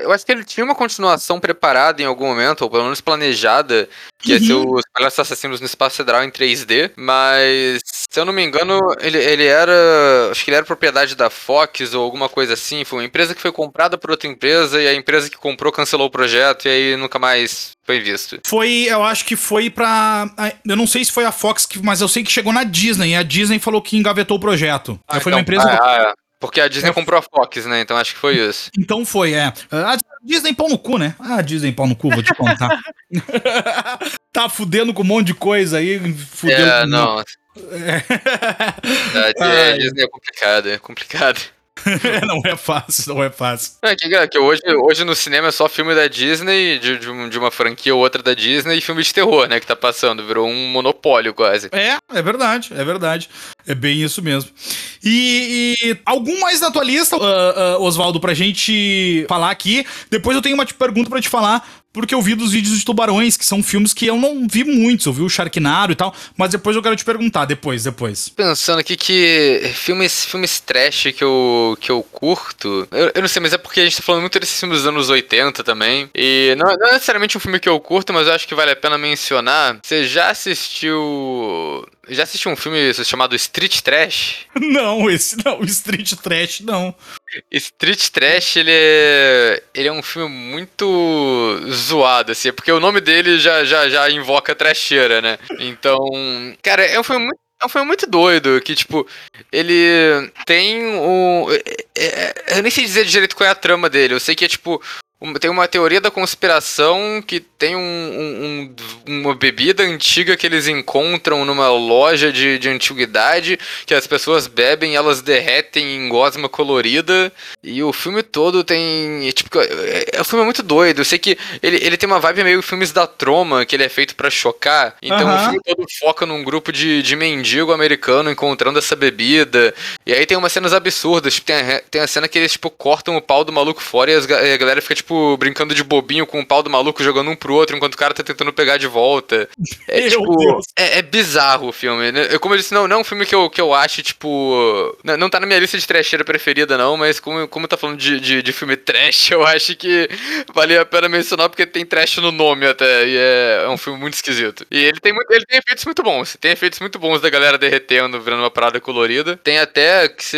Eu acho que ele tinha uma continuação preparada em algum momento, ou pelo menos planejada, que uhum. ia ser uhum. os Palhaços Assassinos no Espaço Federal em 3D, mas se eu não me engano, ele, ele era. Acho que ele era propriedade da Fox ou alguma coisa assim. Foi uma empresa que foi comprada por outra empresa e a empresa que comprou cancelou o projeto e aí nunca mais foi visto. Foi, eu acho que foi pra. Eu não sei se foi a Fox, mas eu sei que chegou na Disney e a Disney falou que engavetou o projeto. Ah, foi então, uma empresa. Ah. Porque a Disney é. comprou a Fox, né? Então acho que foi isso. Então foi, é. A Disney pau no cu, né? Ah, Disney pau no cu, vou te contar. tá fudendo com um monte de coisa aí. Fudeu é, não. É. A Disney é complicado, é complicado. não é fácil, não é fácil. É que, que hoje, hoje no cinema é só filme da Disney, de, de, uma franquia ou outra da Disney, e filme de terror, né, que tá passando. Virou um monopólio quase. É, é verdade, é verdade. É bem isso mesmo. E, e algum mais na tua lista, uh, uh, Oswaldo, pra gente falar aqui? Depois eu tenho uma pergunta para te falar porque eu vi dos vídeos de tubarões, que são filmes que eu não vi muitos, eu vi o Sharknado e tal, mas depois eu quero te perguntar, depois, depois. Pensando aqui que filmes, filmes trash que eu, que eu curto, eu, eu não sei, mas é porque a gente tá falando muito desses filmes dos anos 80 também, e não, não é necessariamente um filme que eu curto, mas eu acho que vale a pena mencionar. Você já assistiu já assistiu um filme chamado Street Trash? Não, esse não, Street Trash não. Street Trash, ele é, ele é um filme muito zoado, assim, porque o nome dele já, já, já invoca trecheira, né? Então, cara, é um filme muito é um filme muito doido, que, tipo, ele tem um. É, é, eu nem sei dizer direito qual é a trama dele. Eu sei que é, tipo, tem uma teoria da conspiração que tem um, um, uma bebida antiga que eles encontram numa loja de, de antiguidade, que as pessoas bebem elas derretem em gosma colorida. E o filme todo tem. Tipo, é, é, o filme é muito doido. Eu sei que ele, ele tem uma vibe meio filmes da troma, que ele é feito para chocar. Então uhum. o filme todo foca num grupo de, de mendigo americano encontrando essa bebida. E aí tem umas cenas absurdas. Tipo, tem, a, tem a cena que eles, tipo, cortam o pau do maluco fora e, as, e a galera fica, tipo, brincando de bobinho com o pau do maluco jogando um pro outro enquanto o cara tá tentando pegar de volta. É Meu tipo. É, é, bizarro o filme. Né? Eu, como eu disse, não, não é um filme que eu, que eu acho, tipo. Não, não tá na minha lista de trecheira preferida, não, mas como, como tá falando de, de, de, filme trash, eu acho que valia a pena mencionar porque tem trash no nome até. E é, é um filme muito esquisito. E ele tem, muito, ele tem efeitos muito bons. Tem efeitos muito bons da galera derretendo, virando uma parada colorida. Tem até que se.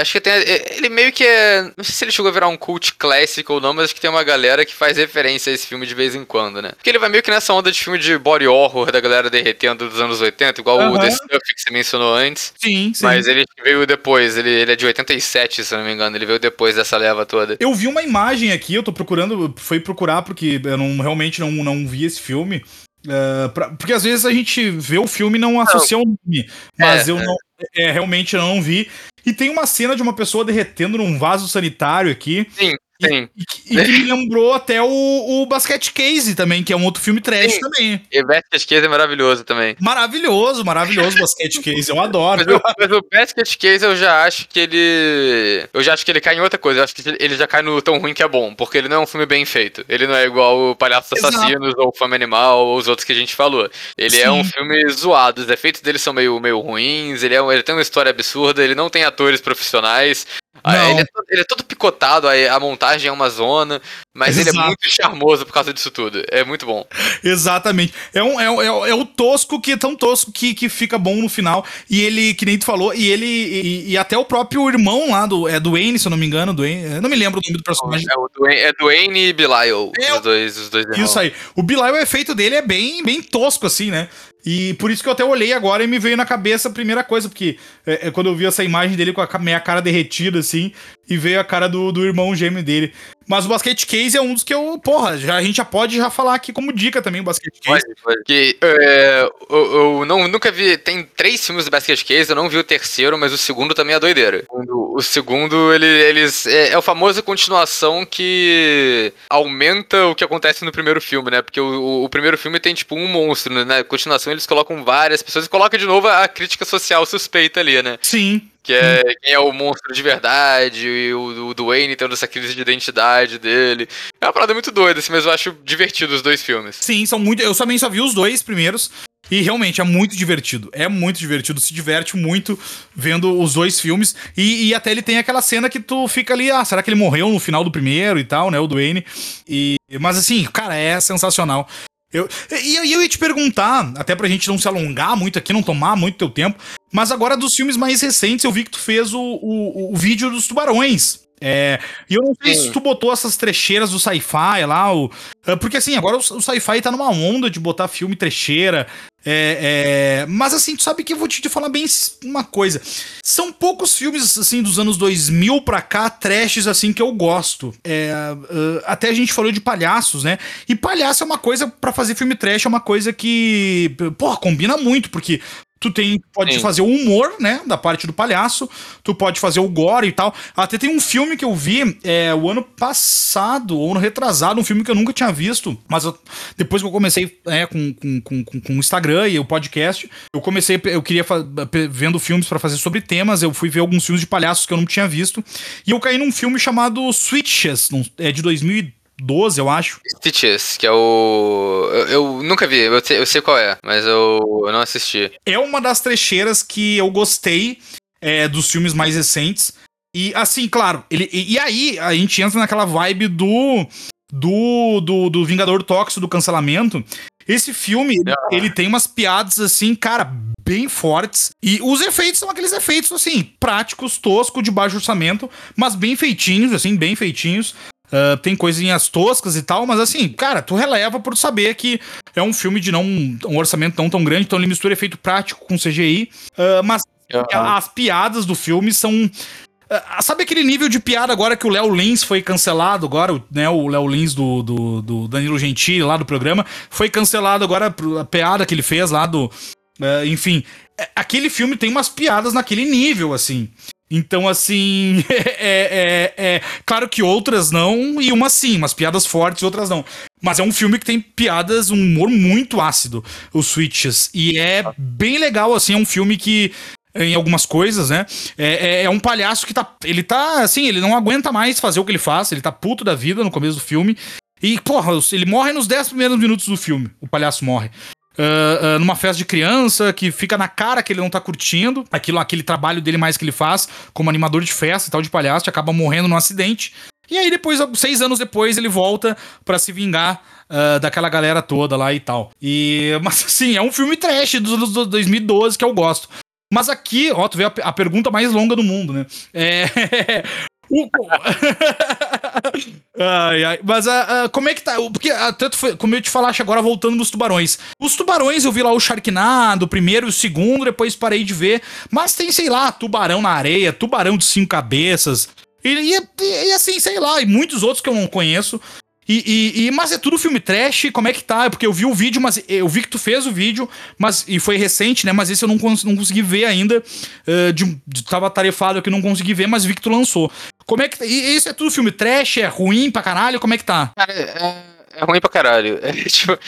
Acho que tem. Ele meio que é. Não sei se ele chegou a virar um cult classic ou não, mas acho que tem uma galera que faz referência a esse filme de vez em quando, né? Porque ele vai meio que nessa onda de filme de body horror da galera derretendo dos anos 80, igual uhum. o The Stuff que você mencionou antes. Sim, sim. Mas ele veio depois, ele, ele é de 87, se não me engano, ele veio depois dessa leva toda. Eu vi uma imagem aqui, eu tô procurando, foi procurar porque eu não, realmente não, não vi esse filme. Uh, pra, porque às vezes a gente vê o filme e não associa o nome, mas é, eu é. não é, realmente não vi. E tem uma cena de uma pessoa derretendo num vaso sanitário aqui. Sim. Sim. E, e, que me lembrou até o, o Basket Case também, que é um outro filme trash Sim. também. E Basket Case é maravilhoso também. Maravilhoso, maravilhoso Basket Case, eu adoro. Mas, o, mas o Basket Case eu já acho que ele. Eu já acho que ele cai em outra coisa. Eu acho que ele já cai no tão ruim que é bom, porque ele não é um filme bem feito. Ele não é igual o Palhaços Assassinos ou Fama Animal ou os outros que a gente falou. Ele Sim. é um filme zoado, os efeitos dele são meio, meio ruins, ele, é, ele tem uma história absurda, ele não tem atores profissionais. Ah, ele, é todo, ele, é todo, picotado, a, a, montagem é uma zona, mas Exato. ele é muito charmoso por causa disso tudo. É muito bom. Exatamente. É, um, é, é, é, o tosco que é tão tosco que, que fica bom no final. E ele, que nem tu falou, e ele. E, e até o próprio irmão lá do. É Duane, se eu não me engano. Duane, eu não me lembro o nome do personagem. É, o Duane, é Duane e Belial. É, os dois, os dois Isso aí. O Belial, o efeito dele é bem, bem tosco, assim, né? E por isso que eu até olhei agora e me veio na cabeça a primeira coisa, porque é, é quando eu vi essa imagem dele com a meia cara derretida, assim, e veio a cara do, do irmão gêmeo dele. Mas o Basket Case é um dos que eu, porra, já, a gente já pode já falar aqui como dica também o Basket Case. Que, é, eu, eu não, nunca vi, tem três filmes do Basket Case, eu não vi o terceiro, mas o segundo também é doideira. O, o segundo, ele, eles, é, é a famosa continuação que aumenta o que acontece no primeiro filme, né? Porque o, o primeiro filme tem, tipo, um monstro, né? Na continuação eles colocam várias pessoas e colocam de novo a crítica social suspeita ali, né? Sim. Que é quem é o monstro de verdade, e o, o Dwayne tendo essa crise de identidade dele. É uma parada muito doida, assim, mas eu acho divertido os dois filmes. Sim, são muito. Eu também só vi os dois primeiros. E realmente é muito divertido. É muito divertido. Se diverte muito vendo os dois filmes. E, e, até ele tem aquela cena que tu fica ali, ah, será que ele morreu no final do primeiro e tal, né? O Dwayne. E, mas assim, cara, é sensacional. Eu, e eu, eu ia te perguntar, até pra gente não se alongar muito aqui, não tomar muito teu tempo, mas agora dos filmes mais recentes, eu vi que tu fez o, o, o vídeo dos tubarões. É, e eu não sei se tu botou essas trecheiras do sci-fi lá, o, ah, porque assim, agora o, o sci-fi tá numa onda de botar filme trecheira. É, é, mas assim, tu sabe que eu vou te falar bem uma coisa. São poucos filmes, assim, dos anos 2000 pra cá, trashes, assim, que eu gosto. É, uh, até a gente falou de palhaços, né? E palhaço é uma coisa, para fazer filme trash, é uma coisa que, porra, combina muito, porque Tu tem, pode Sim. fazer o humor, né, da parte do palhaço, tu pode fazer o gore e tal. Até tem um filme que eu vi é, o ano passado, ou ano retrasado, um filme que eu nunca tinha visto, mas eu, depois que eu comecei é, com, com, com, com, o Instagram e o podcast, eu comecei, eu queria vendo filmes para fazer sobre temas, eu fui ver alguns filmes de palhaços que eu não tinha visto, e eu caí num filme chamado Switches, é de 2012, 12, eu acho. Stitches, que é o. Eu, eu nunca vi, eu sei, eu sei, qual é, mas eu, eu, não assisti. É uma das trecheiras que eu gostei é, dos filmes mais recentes. E assim, claro, ele. E, e, aí a gente entra naquela vibe do. Do, do, do Vingador Tóxico do cancelamento. Esse filme, ah. ele tem umas piadas assim, cara, bem fortes. E os efeitos são aqueles efeitos, assim, práticos, toscos, de baixo orçamento, mas bem feitinhos, assim, bem feitinhos. Uh, tem coisinhas toscas e tal, mas assim, cara, tu releva por saber que é um filme de não um orçamento não tão grande, então ele mistura efeito prático com CGI. Uh, mas uhum. as piadas do filme são. Uh, sabe aquele nível de piada agora que o Léo Lins foi cancelado agora, né? O Léo Lins do, do, do, Danilo Gentili lá do programa foi cancelado agora a piada que ele fez lá do. Uh, enfim, é, aquele filme tem umas piadas naquele nível, assim. Então, assim, é, é, é, Claro que outras não, e umas sim, umas piadas fortes e outras não. Mas é um filme que tem piadas, um humor muito ácido, os Switches. E é bem legal, assim, é um filme que. Em algumas coisas, né? É, é, é um palhaço que tá. Ele tá assim, ele não aguenta mais fazer o que ele faz, ele tá puto da vida no começo do filme. E, porra, ele morre nos 10 primeiros minutos do filme. O palhaço morre uh, uh, numa festa de criança, que fica na cara que ele não tá curtindo aquilo, aquele trabalho dele mais que ele faz como animador de festa e tal, de palhaço, acaba morrendo num acidente. E aí, depois, seis anos depois, ele volta para se vingar uh, daquela galera toda lá e tal. E, mas assim, é um filme trash dos anos 2012 que eu gosto. Mas aqui, ó, tu vê a, a pergunta mais longa do mundo, né? É. ai, ai. Mas uh, uh, como é que tá? Porque uh, tanto foi, como eu te falaste agora, voltando nos tubarões. Os tubarões, eu vi lá o Sharknado, o primeiro e o segundo, depois parei de ver. Mas tem, sei lá, tubarão na areia, tubarão de cinco cabeças. E, e, e, assim, sei lá, e muitos outros que eu não conheço. E, e, e, mas é tudo filme trash, como é que tá? Porque eu vi o vídeo, mas eu vi que tu fez o vídeo, mas e foi recente, né? Mas esse eu não, cons não consegui ver ainda. Uh, de, de, tava tarefado aqui, não consegui ver, mas vi que tu lançou. Como é que. E isso é tudo filme trash? É ruim pra caralho? Como é que tá? Cara, é, é ruim pra caralho. É, tipo,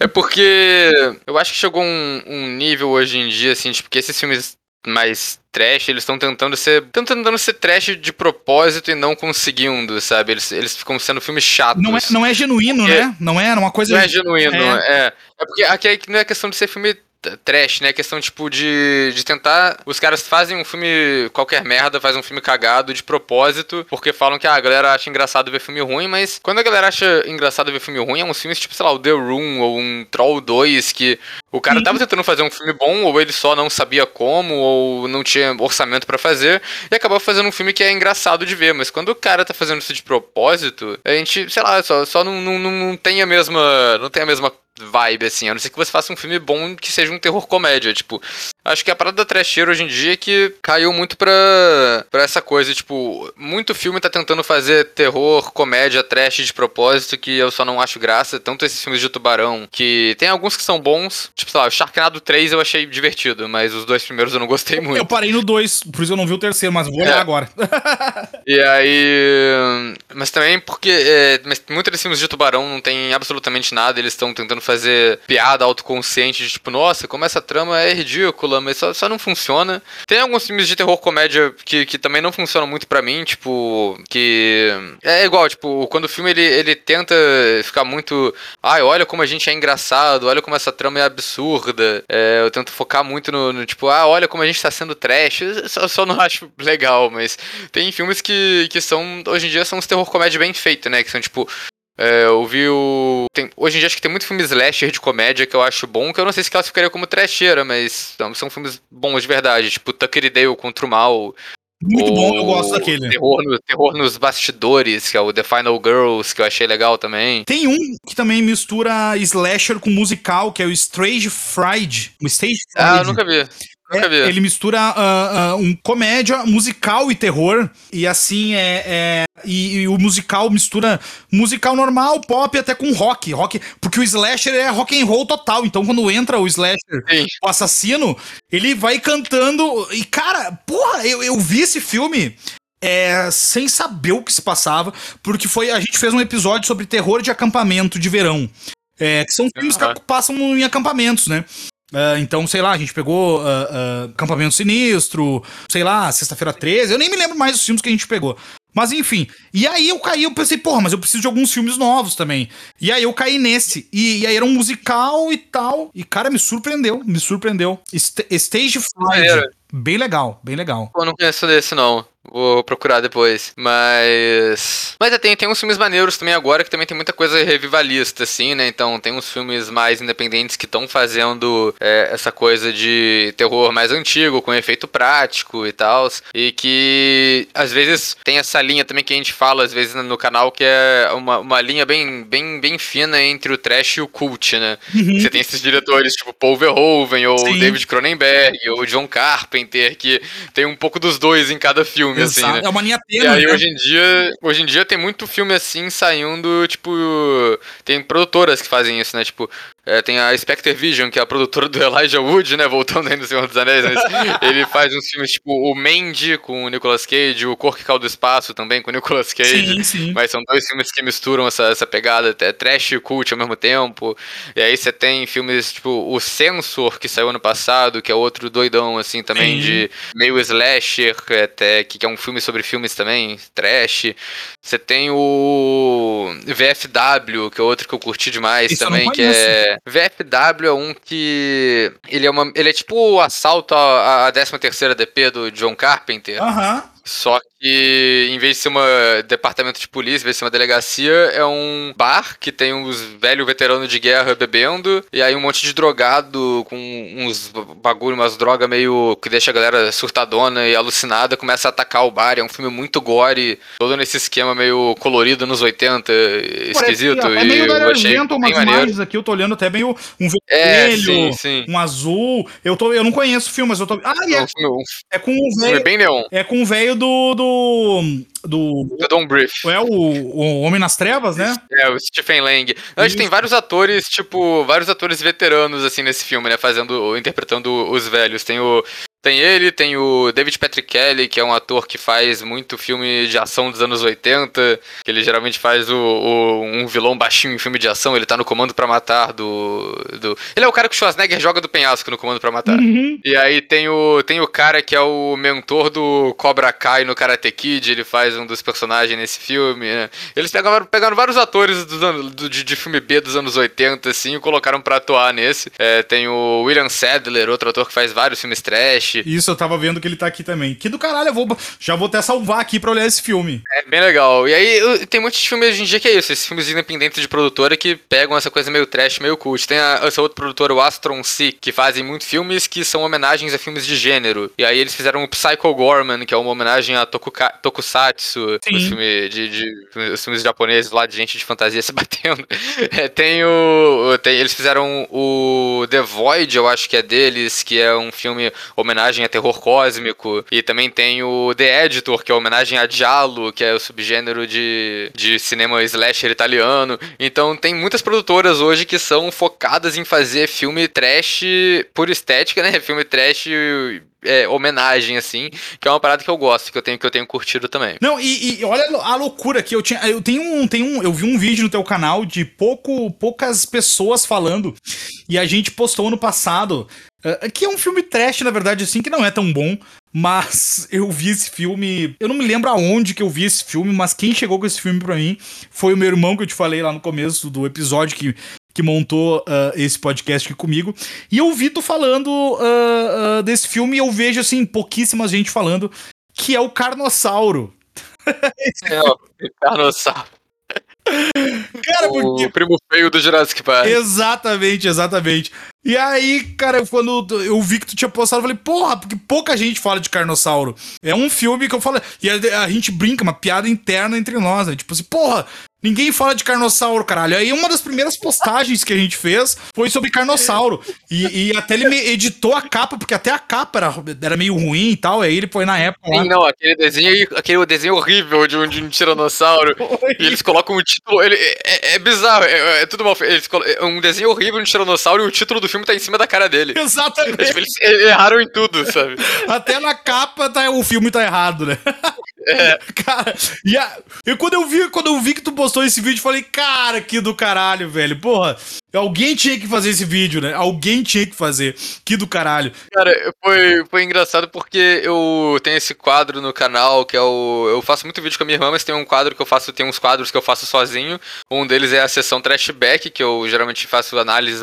é porque eu acho que chegou um, um nível hoje em dia, assim, tipo, que esses filmes mais trash, eles estão tentando ser. tentando ser trash de propósito e não conseguindo, sabe? Eles, eles ficam sendo filmes chatos. Não é, não é genuíno, né? Não é uma coisa. Não é genuíno, é. É, é porque aqui não é questão de ser filme trash, né? Questão, tipo, de, de tentar. Os caras fazem um filme qualquer merda, fazem um filme cagado de propósito, porque falam que ah, a galera acha engraçado ver filme ruim, mas quando a galera acha engraçado ver filme ruim, é uns filmes tipo, sei lá, o The Room ou um Troll 2, que o cara tava tentando fazer um filme bom, ou ele só não sabia como, ou não tinha orçamento para fazer, e acabou fazendo um filme que é engraçado de ver. Mas quando o cara tá fazendo isso de propósito, a gente, sei lá, só, só não, não, não tem a mesma. Não tem a mesma vibe, assim. A não ser que você faça um filme bom que seja um terror comédia. Tipo, acho que a parada da trasheira hoje em dia é que caiu muito pra, pra essa coisa. Tipo, muito filme tá tentando fazer terror, comédia, trash de propósito, que eu só não acho graça. Tanto esses filmes de tubarão, que tem alguns que são bons. Tipo, sei lá, o Sharknado 3 eu achei divertido, mas os dois primeiros eu não gostei muito. Eu parei no 2, por isso eu não vi o terceiro, mas vou olhar é. agora. e aí. Mas também porque é, mas muitos desses filmes de tubarão não tem absolutamente nada, eles estão tentando fazer piada autoconsciente de tipo, nossa, como essa trama é ridícula, mas só, só não funciona. Tem alguns filmes de terror comédia que, que também não funcionam muito para mim, tipo, que é igual, tipo, quando o filme ele, ele tenta ficar muito, ai, olha como a gente é engraçado, olha como essa trama é absurda. É, eu tento focar muito no, no, tipo, ah, olha como a gente tá sendo trash. Eu só, só não acho legal, mas tem filmes que, que são, hoje em dia, são uns terror comédia bem feito, né? Que são tipo, é, eu vi o. Tem, hoje em dia acho que tem muito filme slasher de comédia que eu acho bom, que eu não sei se classificaria como trecheira, mas não, são filmes bons de verdade, tipo Tucker e Dale contra o Mal. Muito bom, eu gosto daquele. Terror, no, terror nos bastidores, que é o The Final Girls, que eu achei legal também. Tem um que também mistura slasher com musical, que é o Strange Fried. O Stage Fried. Ah, eu nunca vi. É, ele mistura uh, uh, um comédia, musical e terror. E assim é. é e, e, o musical mistura musical normal, pop até com rock. Rock. Porque o slasher é rock and roll total. Então quando entra o slasher, Sim. o assassino, ele vai cantando. E, cara, porra, eu, eu vi esse filme. É, sem saber o que se passava, porque foi a gente fez um episódio sobre terror de acampamento de verão. É, que são filmes uhum. que passam em acampamentos, né? Uh, então, sei lá, a gente pegou uh, uh, Campamento Sinistro, sei lá, Sexta-feira 13, eu nem me lembro mais dos filmes que a gente pegou. Mas enfim, e aí eu caí, eu pensei, porra, mas eu preciso de alguns filmes novos também. E aí eu caí nesse, e, e aí era um musical e tal, e cara, me surpreendeu, me surpreendeu. St Stage Fright, bem legal, bem legal. Eu não conheço desse não. Vou procurar depois. Mas. Mas é, tem, tem uns filmes maneiros também agora que também tem muita coisa revivalista, assim, né? Então tem uns filmes mais independentes que estão fazendo é, essa coisa de terror mais antigo, com efeito prático e tal. E que às vezes tem essa linha também que a gente fala, às vezes, no canal, que é uma, uma linha bem, bem, bem fina entre o trash e o cult, né? Uhum. Você tem esses diretores tipo Paul Verhoeven, ou Sim. David Cronenberg, ou John Carpenter, que tem um pouco dos dois em cada filme filme, Exato. assim, né? É uma linha tênue, E aí, né? hoje em dia, hoje em dia tem muito filme assim saindo, tipo, tem produtoras que fazem isso, né? Tipo, é, tem a Spectre Vision, que é a produtora do Elijah Wood, né? Voltando aí no Senhor dos Anéis, mas ele faz uns filmes tipo o Mandy com o Nicolas Cage, o Cor que Caiu do Espaço também com o Nicolas Cage. Sim, sim. Mas são dois filmes que misturam essa, essa pegada, é trash e cult ao mesmo tempo. E aí você tem filmes tipo o Censor, que saiu ano passado, que é outro doidão, assim, também sim. de meio slasher, até, que é um filme sobre filmes também, trash. Você tem o VFW, que é outro que eu curti demais Isso também, que é VFW é um que. Ele é, uma, ele é tipo o assalto à, à 13 DP do John Carpenter. Aham. Uh. Só que em vez de ser um departamento de polícia, em vez de ser uma delegacia, é um bar que tem uns velhos veteranos de guerra bebendo, e aí um monte de drogado com uns bagulho, umas drogas meio que deixa a galera surtadona e alucinada, começa a atacar o bar. É um filme muito gore, todo nesse esquema meio colorido nos 80, esquisito. Parece, é meio laranja, umas imagens aqui, eu tô olhando até meio um vermelho, é, sim, sim. um azul. Eu, tô, eu não conheço o filme, mas eu tô. Ah, é, é, é com o velho. É bem neon. É com o velho do. do. Do. do Don Brief. É o, o Homem nas Trevas, né? É, o Stephen Lang. A gente tem vários atores, tipo, vários atores veteranos, assim, nesse filme, né? Fazendo, interpretando os velhos. Tem o tem ele, tem o David Patrick Kelly, que é um ator que faz muito filme de ação dos anos 80, que ele geralmente faz o, o um vilão baixinho em filme de ação, ele tá no Comando para Matar do, do... Ele é o cara que o Schwarzenegger joga do penhasco no Comando para Matar. Uhum. E aí tem o, tem o cara que é o mentor do Cobra Kai no Karate Kid, ele faz um dos personagens nesse filme, né? Eles pegaram, pegaram vários atores dos anos, do, de, de, filme B dos anos 80, assim, e colocaram pra atuar nesse. É, tem o William Sadler, outro ator que faz vários filmes trash, isso, eu tava vendo que ele tá aqui também. Que do caralho, eu vou, já vou até salvar aqui pra olhar esse filme. É bem legal. E aí tem muitos filmes hoje em dia que é isso, esses filmes independentes de produtora que pegam essa coisa meio trash, meio cult. Tem a, essa outra produtora, o Astron C, que fazem muitos filmes que são homenagens a filmes de gênero. E aí eles fizeram o Psycho Gorman, que é uma homenagem a Tokuka, Tokusatsu, os filmes, de, de, os filmes japoneses lá de gente de fantasia se batendo. É, tem o. Tem, eles fizeram o The Void, eu acho que é deles, que é um filme homenagem homenagem a terror cósmico. E também tem o The Editor, que é homenagem a Giallo, que é o subgênero de, de cinema slasher italiano. Então tem muitas produtoras hoje que são focadas em fazer filme trash por estética, né? Filme trash é, homenagem, assim, que é uma parada que eu gosto, que eu tenho, que eu tenho curtido também. Não, e, e olha a loucura que eu tinha. Eu tenho um, tenho um. Eu vi um vídeo no teu canal de pouco, poucas pessoas falando. E a gente postou ano passado. Uh, que é um filme trash, na verdade, assim, que não é tão bom. Mas eu vi esse filme. Eu não me lembro aonde que eu vi esse filme, mas quem chegou com esse filme para mim foi o meu irmão que eu te falei lá no começo do episódio que que montou uh, esse podcast aqui comigo. E eu vi tu falando uh, uh, desse filme e eu vejo, assim, pouquíssima gente falando, que é o Carnossauro. é, o Carnossauro. Cara, porque... O primo feio do Jurassic Park. Exatamente, exatamente. E aí, cara, quando eu vi que tu tinha postado, eu falei, porra, porque pouca gente fala de Carnossauro. É um filme que eu falo. E a, a gente brinca, uma piada interna entre nós, né? Tipo assim, porra, Ninguém fala de Carnossauro, caralho. Aí uma das primeiras postagens que a gente fez foi sobre Carnossauro. E, e até ele editou a capa, porque até a capa era, era meio ruim e tal. Aí ele foi na época. Lá. Sim, não, aquele desenho, aquele desenho horrível de um, de um tiranossauro. e eles colocam o título. Ele, é, é bizarro, é, é, tudo mal feito. Eles colocam, é um desenho horrível de um tiranossauro e o título do filme tá em cima da cara dele. Exatamente. Tipo, eles erraram em tudo, sabe? Até na capa tá, o filme tá errado, né? É. Cara, e, a, e quando eu vi, quando eu vi que tu postou esse vídeo, falei, cara, que do caralho, velho. Porra, Alguém tinha que fazer esse vídeo, né? Alguém tinha que fazer. Que do caralho. Cara, foi, foi engraçado porque eu tenho esse quadro no canal que é o. Eu faço muito vídeo com a minha irmã, mas tem um quadro que eu faço. Tem uns quadros que eu faço sozinho. Um deles é a sessão Trashback, que eu geralmente faço análises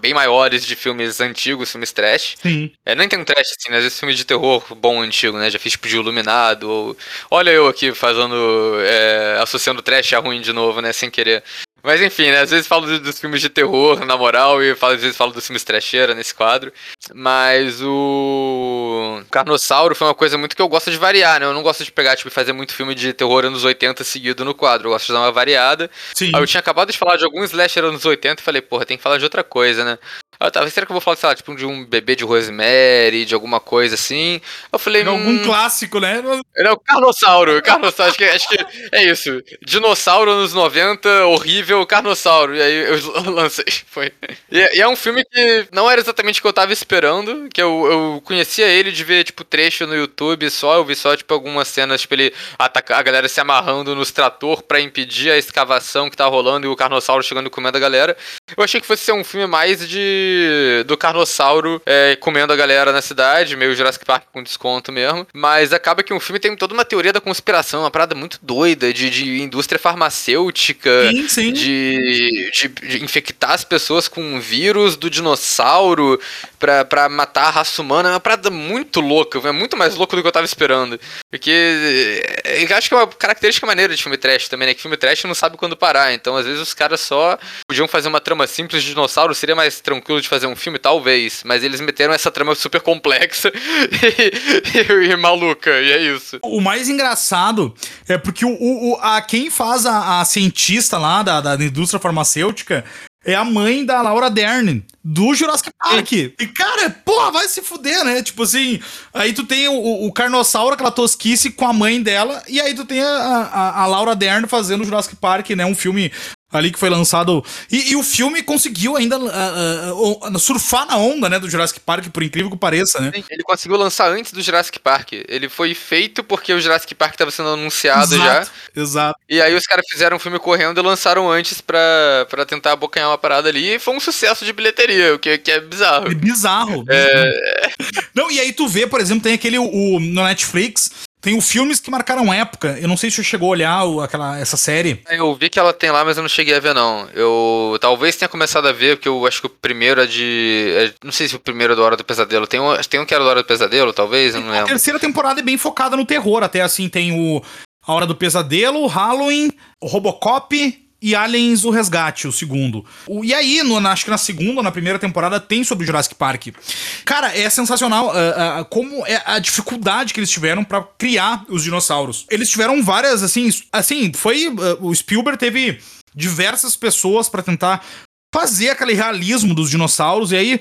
bem maiores de filmes antigos, filmes trash. Sim. É, nem tem um trash assim, né? Às vezes filme de terror bom antigo, né? Já fiz tipo de Iluminado. Ou... Olha eu aqui fazendo. É, associando trash a ruim de novo, né? Sem querer. Mas enfim, né? Às vezes falo dos filmes de terror, na moral, e às vezes falo dos filmes trecheira nesse quadro. Mas o Carnossauro foi uma coisa muito que eu gosto de variar, né? Eu não gosto de pegar, tipo, fazer muito filme de terror anos 80 seguido no quadro. Eu gosto de dar uma variada. Sim. Aí eu tinha acabado de falar de alguns slasher anos 80 e falei, porra, tem que falar de outra coisa, né? Eu tava, será que eu vou falar, sei lá, tipo, de um bebê de Rosemary, de alguma coisa assim? Eu falei. Hum... Algum clássico, né? Não, Carnossauro. Carnossauro, acho que, acho que é isso. Dinossauro nos 90, horrível, Carnossauro. E aí eu lancei. Foi. E, e, é um filme que não era exatamente o que eu tava esperando. Que eu, eu conhecia ele de ver, tipo, trecho no YouTube só. Eu vi só, tipo, algumas cenas, tipo, ele atacar a galera se amarrando nos trator para impedir a escavação que tá rolando e o Carnossauro chegando comendo a galera. Eu achei que fosse ser um filme mais de do Carnossauro é, comendo a galera na cidade, meio Jurassic Park com desconto mesmo. Mas acaba que um filme tem toda uma teoria da conspiração, uma parada muito doida de, de indústria farmacêutica, sim, sim. De, de, de, infectar as pessoas com um vírus do dinossauro pra, pra matar a raça humana. É uma parada muito louca, é muito mais louco do que eu tava esperando. Porque é, eu acho que é uma característica maneira de filme trash também, né? Que filme trash não sabe quando parar. Então, às vezes, os caras só podiam fazer uma trama simples de dinossauro, seria mais tranquilo de fazer um filme, talvez, mas eles meteram essa trama super complexa e, e, e, maluca, e é isso. O mais engraçado é porque o, o a, quem faz a, a cientista lá da, da indústria farmacêutica é a mãe da Laura Dern, do Jurassic Park. E, cara, porra, vai se fuder, né? Tipo assim, aí tu tem o, o Carnossauro, aquela tosquice com a mãe dela, e aí tu tem a, a, a Laura Dern fazendo o Jurassic Park, né? Um filme ali que foi lançado. E, e o filme conseguiu ainda uh, uh, uh, surfar na onda, né, do Jurassic Park, por incrível que pareça, né? Ele conseguiu lançar antes do Jurassic Park. Ele foi feito porque o Jurassic Park estava sendo anunciado exato, já. Exato. E aí os caras fizeram um filme correndo e lançaram antes pra, pra tentar abocanhar uma parada ali. E foi um sucesso de bilheteria, o que, que é bizarro. É bizarro. É... Não, e aí tu vê, por exemplo, tem aquele o, no Netflix tem o filmes que marcaram época. Eu não sei se você chegou a olhar o, aquela, essa série. Eu vi que ela tem lá, mas eu não cheguei a ver, não. Eu talvez tenha começado a ver, porque eu acho que o primeiro é de. É, não sei se o primeiro é do Hora do Pesadelo. Tem um, tem um que era do Hora do Pesadelo, talvez, eu não lembro. A terceira temporada é bem focada no terror. Até assim, tem o A Hora do Pesadelo, Halloween, o Robocop e Aliens o Resgate, o segundo. O, e aí, no, acho que na segunda ou na primeira temporada, tem sobre o Jurassic Park. Cara, é sensacional uh, uh, como é a dificuldade que eles tiveram para criar os dinossauros. Eles tiveram várias, assim, assim, foi. Uh, o Spielberg teve diversas pessoas para tentar fazer aquele realismo dos dinossauros, e aí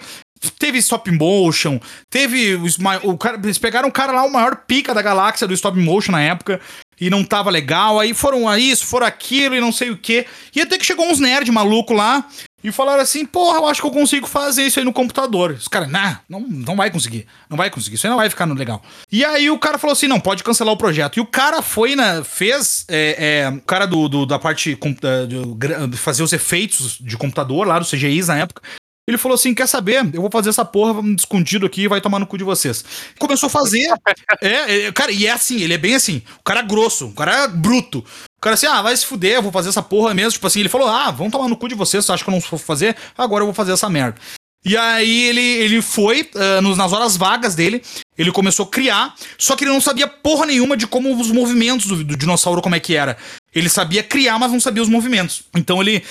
teve stop motion, teve o cara, eles pegaram o cara lá, o maior pica da galáxia do stop motion na época, e não tava legal. Aí foram a isso, foram aquilo e não sei o que. E até que chegou uns nerd maluco lá e falaram assim: porra, eu acho que eu consigo fazer isso aí no computador. Os caras, nah, não, não vai conseguir. Não vai conseguir. Isso aí não vai ficar no legal. E aí o cara falou assim: não, pode cancelar o projeto. E o cara foi, na, fez. É, é, o cara do, do da parte de fazer os efeitos de computador lá, do CGIs na época. Ele falou assim: quer saber? Eu vou fazer essa porra escondido aqui e vai tomar no cu de vocês. Começou a fazer. é, é, cara, e é assim, ele é bem assim. O cara é grosso, o cara é bruto. O cara assim, ah, vai se fuder, eu vou fazer essa porra mesmo. Tipo assim, ele falou, ah, vão tomar no cu de vocês, você acha que eu não vou fazer? Agora eu vou fazer essa merda. E aí ele, ele foi, uh, nos, nas horas vagas dele, ele começou a criar, só que ele não sabia porra nenhuma de como os movimentos do, do dinossauro, como é que era. Ele sabia criar, mas não sabia os movimentos. Então ele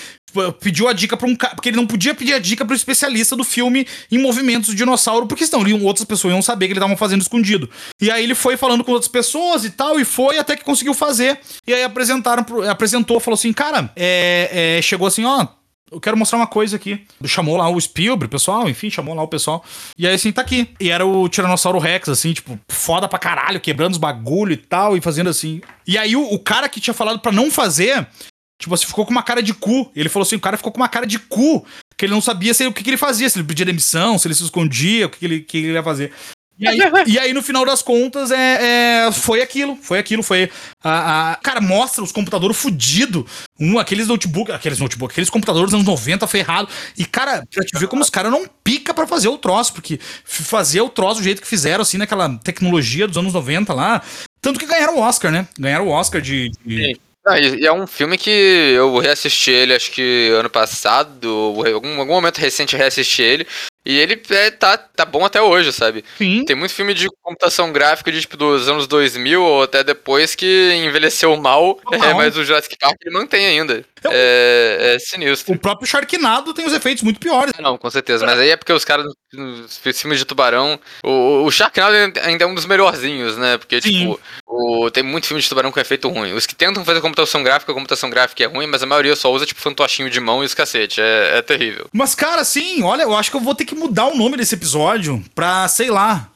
pediu a dica para um cara, porque ele não podia pedir a dica para o especialista do filme em movimentos do dinossauro, porque senão outras pessoas iam saber que ele estavam fazendo escondido. E aí ele foi falando com outras pessoas e tal, e foi até que conseguiu fazer. E aí apresentaram, apresentou, falou assim, cara, é, é, chegou assim, ó, eu quero mostrar uma coisa aqui. Chamou lá o Spielberg, pessoal, enfim, chamou lá o pessoal. E aí, assim, tá aqui. E era o Tiranossauro Rex, assim, tipo, foda pra caralho, quebrando os bagulho e tal, e fazendo assim. E aí, o, o cara que tinha falado para não fazer, tipo assim, ficou com uma cara de cu. Ele falou assim: o cara ficou com uma cara de cu. Que ele não sabia se, o que, que ele fazia, se ele pedia demissão, se ele se escondia, o que, que, ele, que ele ia fazer. E aí, e aí, no final das contas, é, é, foi aquilo, foi aquilo, foi. A, a cara, mostra os computadores fudidos. Um, aqueles notebook, aqueles notebook, aqueles computadores dos anos 90 ferrado. E, cara, pra te ver como os caras não pica para fazer o troço, porque fazer o troço do jeito que fizeram, assim, naquela tecnologia dos anos 90 lá. Tanto que ganharam o Oscar, né? Ganharam o Oscar de. de... Ah, e é um filme que eu reassisti ele, acho que ano passado, algum, algum momento recente eu reassisti ele. E ele é, tá, tá bom até hoje, sabe? Sim. Tem muito filme de computação gráfica de, tipo, dos anos 2000 ou até depois que envelheceu mal, é, mas o Jurassic Park ele mantém ainda. É, é, sinistro. O próprio Sharknado tem os efeitos muito piores. Não, com certeza. Mas aí é porque os caras nos filmes de tubarão. O, o Sharknado ainda é um dos melhorzinhos, né? Porque, Sim. tipo, o, tem muito filme de tubarão com efeito ruim. Os que tentam fazer computação gráfica, a computação gráfica é ruim, mas a maioria só usa, tipo, fantochinho de mão e os cacete. É, é terrível. Mas, cara, sim, olha, eu acho que eu vou ter que mudar o nome desse episódio pra, sei lá,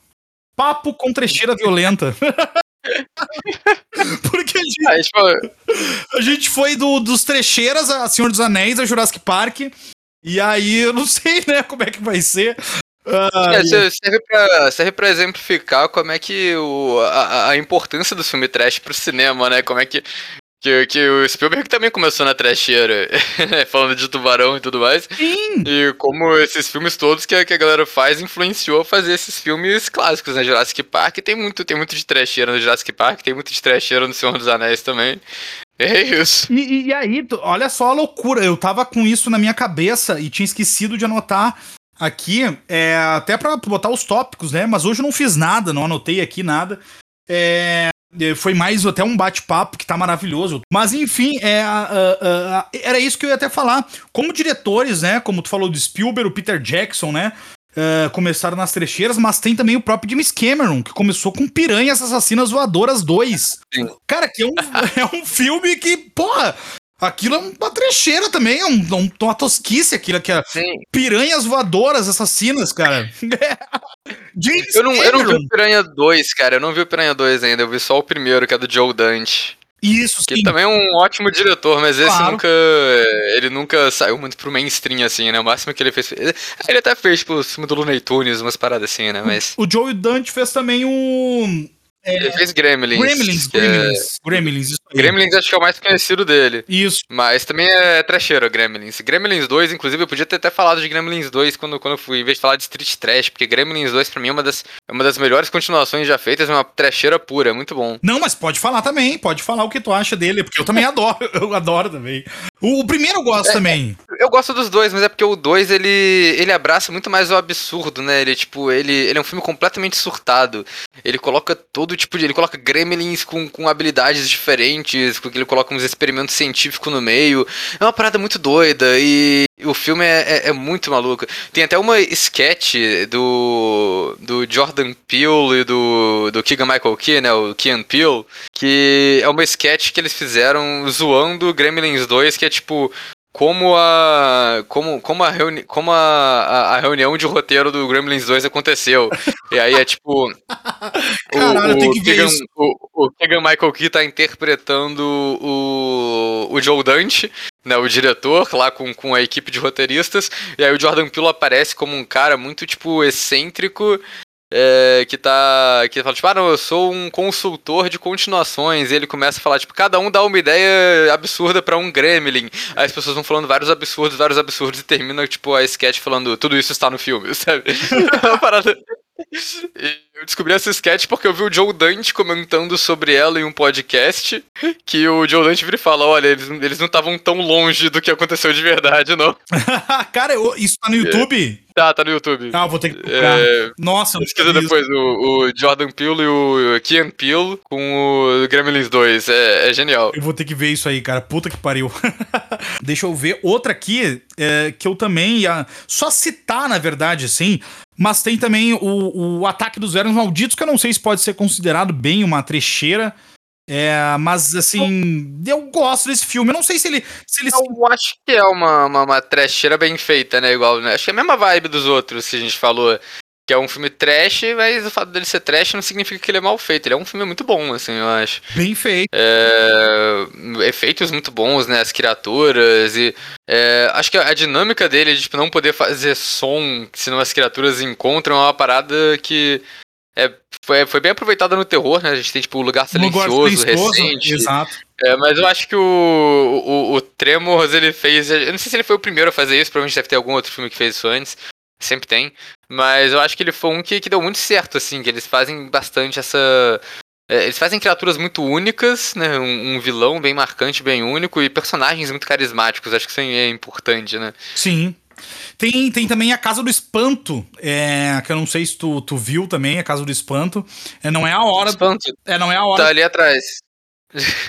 Papo com trecheira violenta. Porque a gente, a gente, foi... a gente foi do, dos trecheiras a Senhor dos Anéis, a Jurassic Park. E aí eu não sei, né, como é que vai ser. é, serve, pra, serve pra exemplificar como é que o, a, a importância do filme trash pro cinema, né? Como é que que, que o Spielberg também começou na trecheira, né, falando de tubarão e tudo mais. Sim. E como esses filmes todos que a, que a galera faz influenciou a fazer esses filmes clássicos, né? Jurassic Park tem muito, tem muito de trecheira no Jurassic Park, tem muito de trecheira no Senhor dos Anéis também. É isso. E, e aí, olha só a loucura. Eu tava com isso na minha cabeça e tinha esquecido de anotar aqui, é, até para botar os tópicos, né? Mas hoje eu não fiz nada, não anotei aqui nada. É, é, foi mais até um bate-papo que tá maravilhoso. Mas enfim, é, era isso que eu ia até falar. Como diretores, né? Como tu falou do Spielberg, o Peter Jackson, né? Uh, começaram nas trecheiras, mas tem também o próprio James Cameron, que começou com Piranhas Assassinas Voadoras 2. Sim. Cara, que é um, é um filme que, porra, Aquilo é uma trecheira também, é um, um, uma tosquice aquilo que é Sim. piranhas voadoras assassinas, cara. James eu, não, eu não vi o Piranha 2, cara. Eu não vi o Piranha 2 ainda. Eu vi só o primeiro, que é do Joe Dante. Isso, que sim. também é um ótimo diretor, mas claro. esse nunca. Ele nunca saiu muito pro mainstream, assim, né? O máximo que ele fez. Ele até fez, tipo, o filme do Looney Tunes, umas paradas assim, né? Mas. O Joe Dante fez também um. É... Ele fez Gremlins. Gremlins, Gremlins. É... Gremlins, isso aí. Gremlins acho que é o mais conhecido dele. Isso. Mas também é trecheiro, Gremlins. Gremlins 2, inclusive, eu podia ter até falado de Gremlins 2 quando, quando eu fui, em vez de falar de Street Trash, porque Gremlins 2 pra mim é uma das, é uma das melhores continuações já feitas, é uma trecheira pura, é muito bom. Não, mas pode falar também, pode falar o que tu acha dele, porque eu também adoro, eu adoro também. O, o primeiro eu gosto é, também. Eu gosto dos dois, mas é porque o 2 ele, ele abraça muito mais o absurdo, né? Ele, tipo, ele, ele é um filme completamente surtado. Ele coloca todo tipo de. Ele coloca gremlins com, com habilidades diferentes, porque ele coloca uns experimentos científicos no meio. É uma parada muito doida e o filme é, é, é muito maluco. Tem até uma sketch do, do Jordan Peele e do, do Keegan Michael Key, né? O Kean Peele, que é uma sketch que eles fizeram zoando Gremlins 2, que é tipo como a como como a, reuni como a, a, a, reunião de roteiro do Gremlins 2 aconteceu. e aí é tipo Caralho, o, o, Keegan, o, o Keegan Michael Key tá interpretando o, o Joe Dante né, o diretor, lá com, com a equipe de roteiristas, e aí o Jordan Peele aparece como um cara muito, tipo, excêntrico, é, que tá. Que fala, tipo, ah, não, eu sou um consultor de continuações. E ele começa a falar, tipo, cada um dá uma ideia absurda para um Gremlin. Aí as pessoas vão falando vários absurdos, vários absurdos, e termina, tipo, a sketch falando, tudo isso está no filme, sabe? É uma parada. Eu descobri essa sketch porque eu vi o Joe Dante comentando sobre ela em um podcast. Que o Joe Dante vira e fala: Olha, eles, eles não estavam tão longe do que aconteceu de verdade, não. Cara, isso tá no YouTube? É. Tá, tá no YouTube. Ah, vou ter que procurar. É... Nossa, Pesquisa depois o, o, Jordan Peele e o Kian Peele com o Gremlins 2. É, é, genial. Eu vou ter que ver isso aí, cara. Puta que pariu. Deixa eu ver outra aqui é, que eu também ia só citar, na verdade, assim. Mas tem também o, o Ataque dos Vermes Malditos, que eu não sei se pode ser considerado bem uma trecheira. É, mas assim, eu gosto desse filme. Eu não sei se ele. Se ele... Eu acho que é uma, uma, uma trecheira bem feita, né? Igual, né? Acho que é a mesma vibe dos outros que a gente falou. Que é um filme trash, mas o fato dele ser trash não significa que ele é mal feito. Ele é um filme muito bom, assim, eu acho. Bem feito. É, efeitos muito bons, né? As criaturas e. É, acho que a dinâmica dele de tipo, não poder fazer som senão as criaturas encontram é uma parada que. É, foi, foi bem aproveitada no terror, né? A gente tem, tipo, o Lugar Silencioso, lugar silencioso recente. Exato. É, mas eu acho que o, o, o Tremors, ele fez... Eu não sei se ele foi o primeiro a fazer isso, provavelmente deve ter algum outro filme que fez isso antes. Sempre tem. Mas eu acho que ele foi um que, que deu muito certo, assim, que eles fazem bastante essa. É, eles fazem criaturas muito únicas, né? Um, um, vilão bem marcante, bem único, e personagens muito carismáticos. Acho que isso é importante, né? Sim. Tem, tem também a Casa do Espanto, é, que eu não sei se tu, tu viu também, a Casa do Espanto. É, não é a hora. Espanto. É, não é a hora. Tá ali atrás.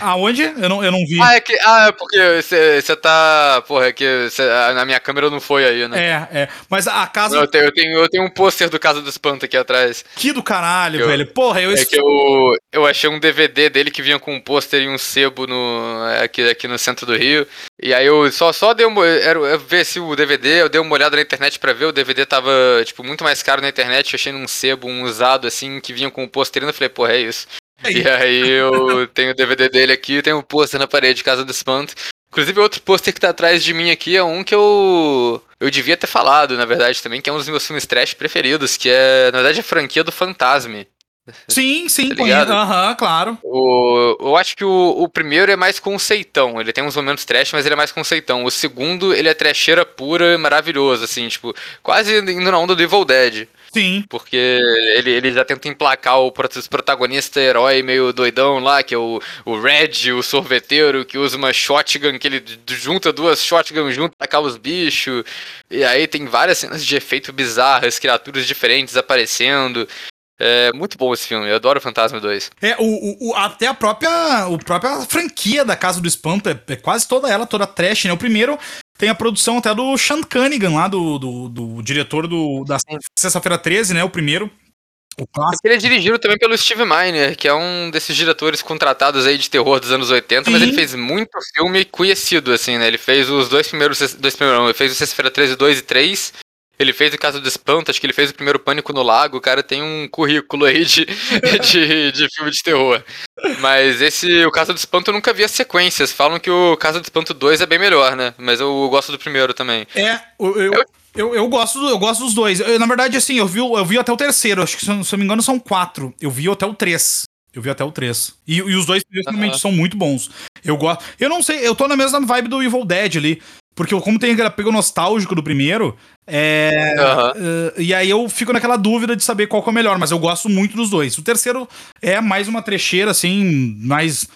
Aonde? Eu não, eu não vi. Ah, é que, ah, é porque você tá. Porra, é que cê, na minha câmera não foi aí, né? É, é. Mas a casa. eu, tenho, eu, tenho, eu tenho um pôster do Casa do Espanto aqui atrás. Que do caralho, eu, velho. Porra, eu. É que eu, eu achei um DVD dele que vinha com um pôster e um sebo no, aqui, aqui no centro do Rio. E aí eu só, só dei uma. Era, ver se o DVD, eu dei uma olhada na internet pra ver. O DVD tava, tipo, muito mais caro na internet. Eu achei num sebo, um usado, assim, que vinha com um pôster e eu falei, porra, é isso. E aí eu tenho o DVD dele aqui, tenho um pôster na parede de Casa do Espanto. Inclusive, outro pôster que tá atrás de mim aqui é um que eu. Eu devia ter falado, na verdade, também, que é um dos meus filmes trash preferidos, que é, na verdade, a franquia do Fantasme. Sim, sim, tá Aham, uhum, claro. O, eu acho que o, o primeiro é mais conceitão. Ele tem uns momentos trash, mas ele é mais conceitão. O segundo, ele é trecheira pura, maravilhoso, assim, tipo, quase indo na onda do Evil Dead. Sim. Porque ele, ele já tenta emplacar o protagonista herói meio doidão lá, que é o, o Red, o sorveteiro, que usa uma shotgun, que ele junta duas shotguns junto, acaba os bichos. E aí tem várias cenas de efeito bizarras, criaturas diferentes aparecendo. É muito bom esse filme, eu adoro Fantasma 2. É, o, o, até a própria, a própria franquia da Casa do Espanto é, é, quase toda ela, toda trash, né? O primeiro tem a produção até do Sean Cunningham, lá do, do, do diretor do, da Sexta-feira 13, né? O primeiro. O clássico. Ele é dirigido também pelo Steve Miner, que é um desses diretores contratados aí de terror dos anos 80, Sim. mas ele fez muito filme conhecido, assim, né? Ele fez os dois primeiros, dois primeiros, ele fez o Sexta-feira 13 2 e 3, ele fez o caso do Espanto, acho que ele fez o primeiro Pânico no Lago. O cara tem um currículo aí de, de, de, filme de terror. Mas esse, o caso do Espanto, eu nunca vi as sequências. Falam que o caso do Espanto 2 é bem melhor, né? Mas eu gosto do primeiro também. É, eu, eu, eu, eu gosto, eu gosto dos dois. Eu, na verdade, assim, eu vi, eu vi até o terceiro. Acho que, se eu não me engano, são quatro. Eu vi até o três. Eu vi até o 3. E, e os dois realmente uhum. são muito bons. Eu gosto. Eu não sei, eu tô na mesma vibe do Evil Dead ali. Porque como tem aquele apego nostálgico do primeiro, é. Uh, e aí eu fico naquela dúvida de saber qual que é o melhor, mas eu gosto muito dos dois. O terceiro é mais uma trecheira, assim, mais.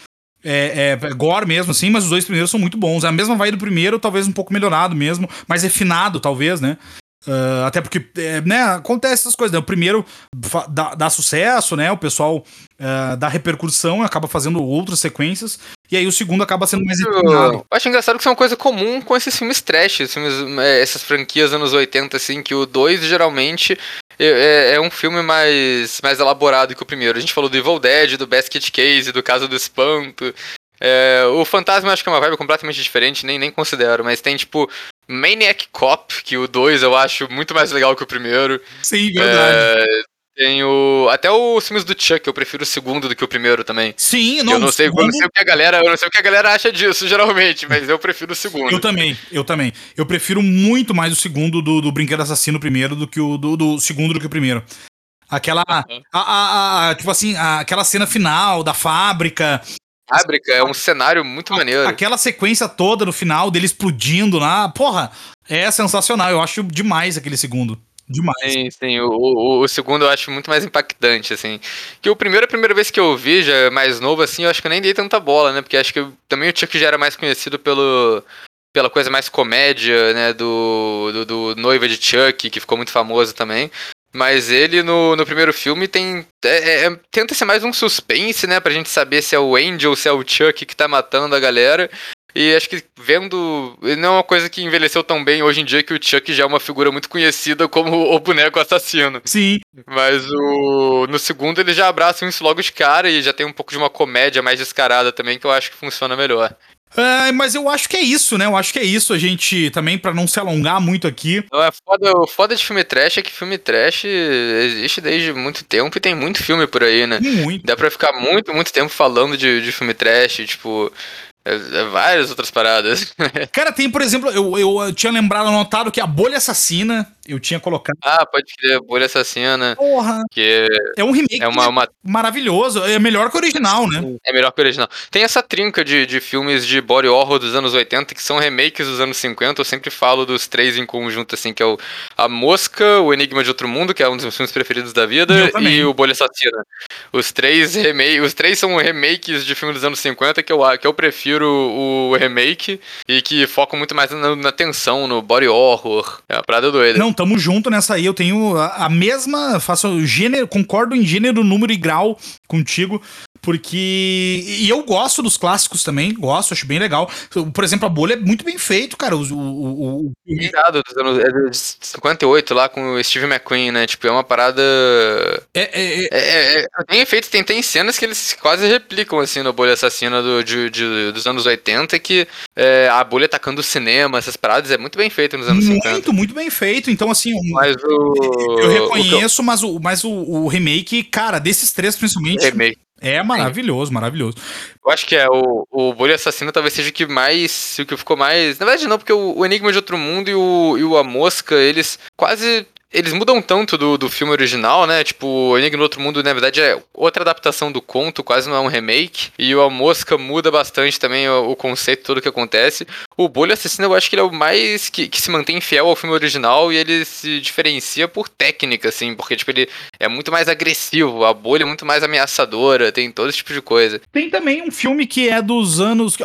É, é, gore mesmo, assim, mas os dois primeiros são muito bons. É a mesma vai do primeiro, talvez um pouco melhorado mesmo, mais refinado, talvez, né? Uh, até porque, é, né, acontece essas coisas, né? O primeiro dá, dá sucesso, né? O pessoal uh, dá repercussão, acaba fazendo outras sequências. E aí o segundo acaba sendo mais Eu acho engraçado que isso é uma coisa comum com esses filmes trash, filmes, é, essas franquias anos 80, assim, que o 2 geralmente é, é, é, um filme mais, mais elaborado que o primeiro. A gente falou do Evil Dead, do Basket Case, do Caso do Espanto. É, o Fantasma acho que é uma vibe completamente diferente, nem, nem considero, mas tem tipo Maniac Cop, que o 2 eu acho muito mais legal que o primeiro. Sim, verdade. É, Tem o. Até os filmes do Chuck, eu prefiro o segundo do que o primeiro também. Sim, não. Eu não sei, segundo... eu não sei o que a galera. Eu não sei o que a galera acha disso, geralmente, mas eu prefiro o segundo. Eu também, eu também. Eu prefiro muito mais o segundo do, do Brinquedo Assassino primeiro do que o do, do segundo do que o primeiro. Aquela. Uhum. A, a, a, tipo assim, aquela cena final da fábrica. Fábrica é um cenário muito maneiro. Aquela sequência toda no final dele explodindo lá. Porra, é sensacional. Eu acho demais aquele segundo. Demais. Sim, sim. O, o, o, segundo eu acho muito mais impactante, assim. Que o primeiro, a primeira vez que eu vi, já mais novo, assim, eu acho que eu nem dei tanta bola, né? Porque acho que eu, também o Chuck já era mais conhecido pelo, pela coisa mais comédia, né? Do, do, do Noiva de Chuck, que ficou muito famoso também. Mas ele no, no primeiro filme tem. É, é, tenta ser mais um suspense, né? Pra gente saber se é o Angel, se é o Chuck que tá matando a galera. E acho que vendo. Não é uma coisa que envelheceu tão bem hoje em dia que o Chuck já é uma figura muito conhecida como o boneco assassino. Sim. Mas o. No segundo ele já abraça isso logo de cara e já tem um pouco de uma comédia mais descarada também, que eu acho que funciona melhor. É, mas eu acho que é isso, né? Eu acho que é isso. A gente também, para não se alongar muito aqui. Não, é foda, o foda de filme trash é que filme trash existe desde muito tempo e tem muito filme por aí, né? Muito. Dá pra ficar muito, muito tempo falando de, de filme trash, tipo. É, é várias outras paradas. Cara, tem, por exemplo, eu, eu tinha lembrado, anotado que a Bolha Assassina eu tinha colocado. Ah, pode crer, Bolha Assassina. Porra! Que é um remake é uma, uma... maravilhoso. É melhor que o original, né? É melhor que o original. Tem essa trinca de, de filmes de body horror dos anos 80 que são remakes dos anos 50. Eu sempre falo dos três em conjunto, assim, que é o A Mosca, o Enigma de Outro Mundo, que é um dos meus filmes preferidos da vida, e o Bolha Assassina. Os três remake, os três são remakes de filmes dos anos 50 que eu, que eu prefiro o remake e que focam muito mais na, na tensão, no body horror. É uma parada doida. Não, tamo junto nessa aí. Eu tenho a, a mesma. Faço gênero, concordo em gênero, número e grau contigo. Porque. E eu gosto dos clássicos também, gosto, acho bem legal. Por exemplo, a bolha é muito bem feito, cara. O, o, o... Irado, dos anos é de 58 lá com o Steve McQueen, né? Tipo, é uma parada. É, é, é... é, é tem efeitos, tem, tem cenas que eles quase replicam, assim, no Bolha Assassina do, de, de dos anos 80, que é, a bolha atacando o cinema, essas paradas, é muito bem feito nos anos muito, 50. Muito, muito bem feito. Então, assim. Mas o. Eu reconheço, o mas, o, mas o, o remake, cara, desses três principalmente. Remake. É maravilhoso, maravilhoso. Eu acho que é o, o Bolha Assassino talvez seja o que mais. O que ficou mais. Na verdade, não, porque o, o Enigma de Outro Mundo e o, e o A Mosca, eles quase eles mudam tanto do, do filme original, né? Tipo, Enigma no Outro Mundo, na verdade, é outra adaptação do conto, quase não é um remake. E o A Mosca muda bastante também o, o conceito todo que acontece. O Bolha Assassino, eu acho que ele é o mais que, que se mantém fiel ao filme original e ele se diferencia por técnica, assim, porque, tipo, ele é muito mais agressivo, a bolha é muito mais ameaçadora, tem todo esse tipo de coisa. Tem também um filme que é dos anos.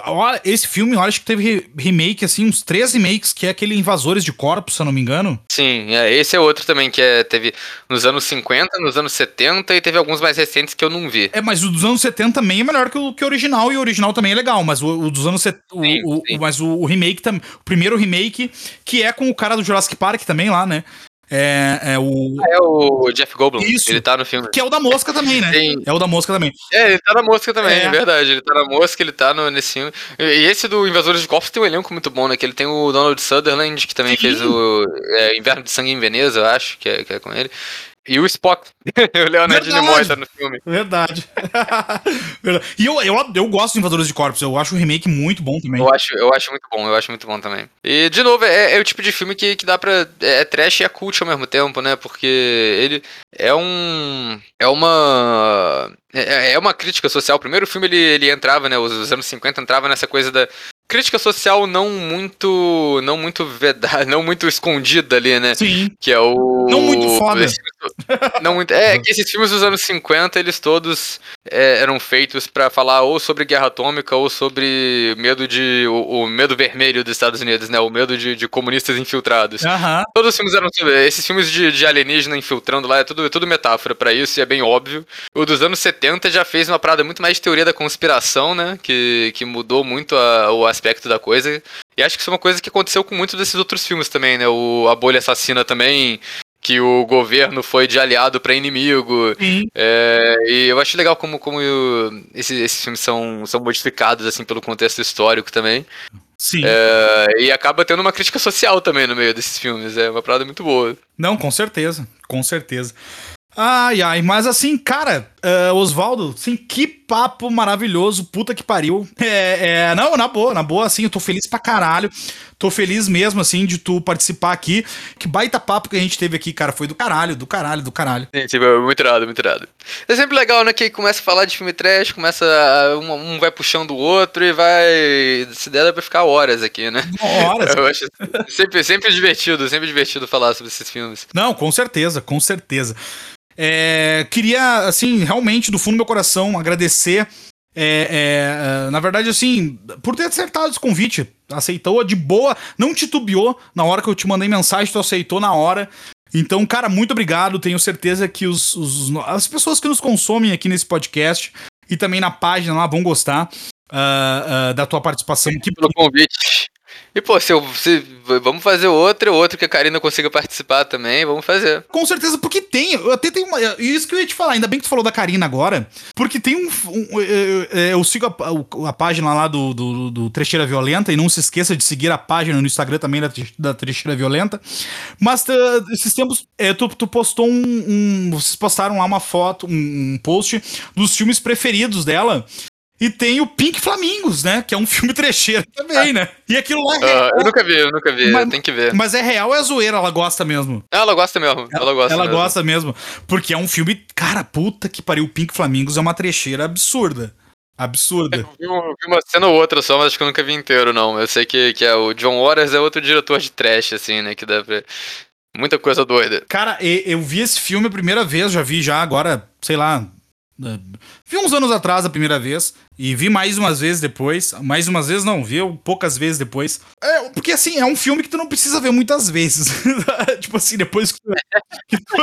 Esse filme, eu acho que teve remake, assim, uns três remakes, que é aquele Invasores de Corpos, se eu não me engano. Sim, é, esse é outro outro também que é, teve nos anos 50, nos anos 70 e teve alguns mais recentes que eu não vi. É, mas o dos anos 70 também é melhor que o, que o original e o original também é legal, mas o, o dos anos 70, o, o, mas o, remake, tam, o primeiro remake, que é com o cara do Jurassic Park também lá, né? É, é o. Ah, é o Jeff Goldblum. Isso. Ele tá no filme. Que é o da mosca também, né? Sim. É o da mosca também. É, ele tá na mosca também, é, é verdade. Ele tá na mosca, ele tá no, nesse filme. E esse do Invasores de Corpos tem um elenco muito bom, né? Que ele tem o Donald Sutherland, que também Sim. fez o é, Inverno de Sangue em Veneza, eu acho, que é, que é com ele. E o Spock. o Leonardo Nimoy tá no filme. Verdade. Verdade. E eu, eu, eu gosto de Invasores de Corpos. Eu acho o remake muito bom também. Eu acho, eu acho muito bom. Eu acho muito bom também. E, de novo, é, é o tipo de filme que, que dá pra... É, é trash e é cult ao mesmo tempo, né? Porque ele é um... É uma... É, é uma crítica social. O primeiro filme ele, ele entrava, né? Os, os anos 50 entrava nessa coisa da crítica social não muito não muito vedada, não muito escondida ali, né? Sim. Que é o Não muito foda. não muito, é que esses filmes dos anos 50, eles todos é, eram feitos para falar ou sobre guerra atômica ou sobre medo de o, o medo vermelho dos Estados Unidos, né? O medo de, de comunistas infiltrados. Uhum. Todos os filmes eram esses filmes de, de alienígena infiltrando lá, é tudo, é tudo metáfora para isso e é bem óbvio. O dos anos 70 já fez uma parada muito mais de teoria da conspiração, né? Que, que mudou muito a, o aspecto aspecto da coisa. E acho que isso é uma coisa que aconteceu com muitos desses outros filmes também, né? O A Bolha Assassina também, que o governo foi de aliado para inimigo. É, e eu acho legal como, como esses, esses filmes são, são modificados assim pelo contexto histórico também. Sim. É, e acaba tendo uma crítica social também no meio desses filmes. É uma parada muito boa. Não, com certeza. Com certeza. Ai, ai, mas assim, cara, uh, Oswaldo, assim, que papo maravilhoso, puta que pariu. É, é, não, na boa, na boa, assim, eu tô feliz pra caralho. Tô feliz mesmo, assim, de tu participar aqui. Que baita papo que a gente teve aqui, cara. Foi do caralho, do caralho, do caralho. Sim, tipo, muito irado, muito irado. É sempre legal, né? Que começa a falar de filme trash, começa. Um, um vai puxando o outro e vai. Se der, dá pra ficar horas aqui, né? Horas. Eu acho sempre, sempre divertido, sempre divertido falar sobre esses filmes. Não, com certeza, com certeza. É, queria, assim, realmente, do fundo do meu coração, agradecer. É, é, na verdade, assim, por ter acertado esse convite, aceitou de boa, não titubeou na hora que eu te mandei mensagem, tu aceitou na hora. Então, cara, muito obrigado. Tenho certeza que os, os as pessoas que nos consomem aqui nesse podcast e também na página lá vão gostar uh, uh, da tua participação. Que pelo convite. E, pô, se, eu, se vamos fazer outro, outro que a Karina consiga participar também, vamos fazer. Com certeza, porque tem, até tenho uma, isso que eu ia te falar, ainda bem que tu falou da Karina agora, porque tem um, um eu, eu, sigo a, a, página lá do, do, do, Trecheira Violenta, e não se esqueça de seguir a página no Instagram também da, da Trecheira Violenta, mas esses tempos, é, tu, tu postou um, um, vocês postaram lá uma foto, um, um post dos filmes preferidos dela, e tem o Pink Flamingos, né? Que é um filme trecheiro também, né? E aquilo lá. É uh, eu nunca vi, eu nunca vi, mas, tem que ver. Mas é real ou é zoeira? Ela gosta mesmo? Ela gosta mesmo. Ela, ela gosta Ela mesmo. gosta mesmo. Porque é um filme. Cara, puta que pariu. O Pink Flamingos é uma trecheira absurda. Absurda. Eu vi, uma, vi uma cena ou outra só, mas acho que eu nunca vi inteiro, não. Eu sei que, que é o John Waters é outro diretor de trash, assim, né? Que dá pra. Muita coisa doida. Cara, eu vi esse filme a primeira vez, já vi já agora, sei lá, Vi uns anos atrás a primeira vez e vi mais umas vezes depois. Mais umas vezes não, vi poucas vezes depois. É, porque assim, é um filme que tu não precisa ver muitas vezes. tipo assim, depois que tu, que, tu,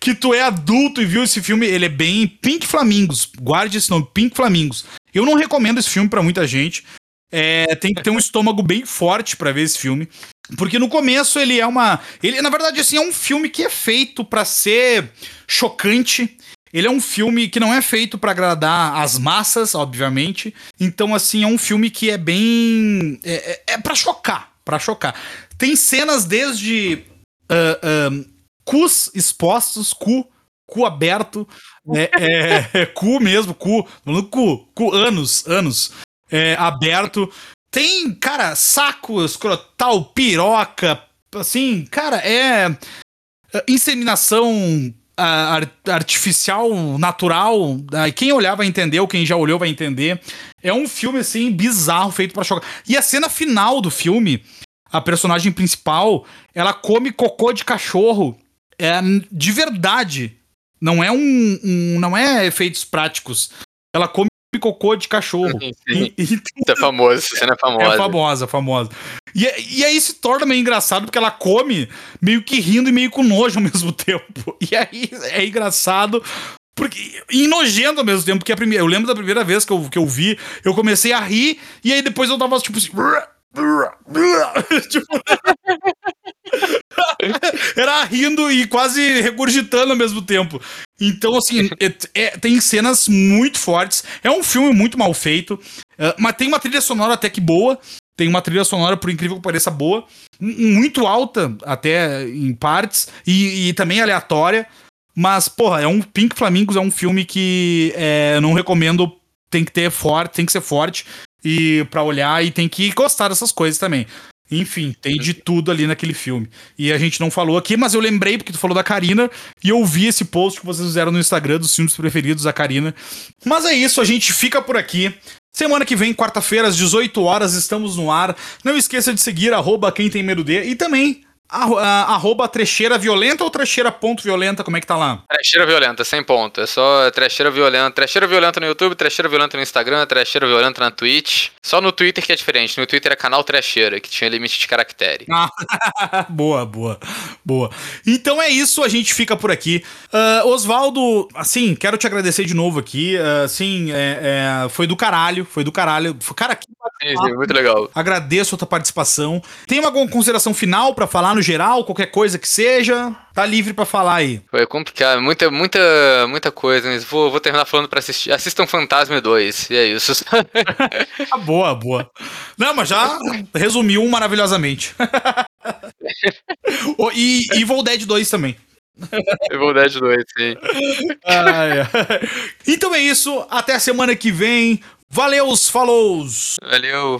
que tu, é adulto e viu esse filme, ele é bem Pink Flamingos. Guarde esse nome, Pink Flamingos. Eu não recomendo esse filme para muita gente. É, tem que ter um estômago bem forte para ver esse filme. Porque no começo ele é uma. Ele, na verdade, assim, é um filme que é feito para ser chocante ele é um filme que não é feito para agradar as massas, obviamente. Então, assim, é um filme que é bem. É, é, é para chocar. para chocar. Tem cenas desde. Uh, uh, cus expostos, cu, cu aberto. É, é, é, cu mesmo, cu. Cu, cu, anos, anos. É, aberto. Tem, cara, saco escrotal, piroca. Assim, cara, é. Inseminação artificial, natural. Quem olhar vai entender, quem já olhou vai entender. É um filme, assim, bizarro, feito para chocar. E a cena final do filme, a personagem principal, ela come cocô de cachorro. É de verdade. Não é um, um não é efeitos práticos. Ela come cocô de cachorro. Sim, sim. E, e... Isso é famoso, essa cena é famosa. É famosa, famosa. E, e aí se torna meio engraçado porque ela come meio que rindo e meio com nojo ao mesmo tempo. E aí é engraçado porque, e nojento ao mesmo tempo, porque a primeira, eu lembro da primeira vez que eu, que eu vi, eu comecei a rir, e aí depois eu tava tipo assim. tipo... Era rindo e quase regurgitando ao mesmo tempo. Então, assim, é, é, tem cenas muito fortes. É um filme muito mal feito, uh, mas tem uma trilha sonora até que boa. Tem uma trilha sonora, por incrível que pareça, boa. Muito alta, até em partes, e, e também aleatória. Mas, porra, é um Pink Flamingos é um filme que é, não recomendo. Tem que ter forte, tem que ser forte e para olhar e tem que gostar dessas coisas também. Enfim, tem de tudo ali naquele filme. E a gente não falou aqui, mas eu lembrei porque tu falou da Karina e eu vi esse post que vocês fizeram no Instagram dos filmes preferidos da Karina. Mas é isso, a gente fica por aqui. Semana que vem, quarta-feira, às 18 horas, estamos no ar. Não esqueça de seguir arroba quem tem medo de e também arroba trecheira violenta ou trecheira ponto violenta, como é que tá lá? Trecheira violenta, sem ponto. É só trecheira violenta. Trecheira violenta no YouTube, trecheira violenta no Instagram, trecheira violenta na Twitch. Só no Twitter que é diferente. No Twitter é canal trecheira, que tinha limite de caractere. Ah, boa, boa, boa. Então é isso, a gente fica por aqui. Uh, Oswaldo, assim, quero te agradecer de novo aqui. Uh, assim, é, é, foi do caralho, foi do caralho. Cara, que sim, sim, muito legal. Agradeço a tua participação. Tem alguma consideração final para falar no geral, qualquer coisa que seja, tá livre para falar aí. Foi complicado, muita, muita, muita coisa, mas vou, vou terminar falando para assistir. Assistam Fantasma 2, e é isso. Ah, boa, boa. Não, mas já resumiu maravilhosamente. e Evil Dead 2 também. Evil Dead 2, sim. Então é isso, até a semana que vem. Valeu, falou! Valeu!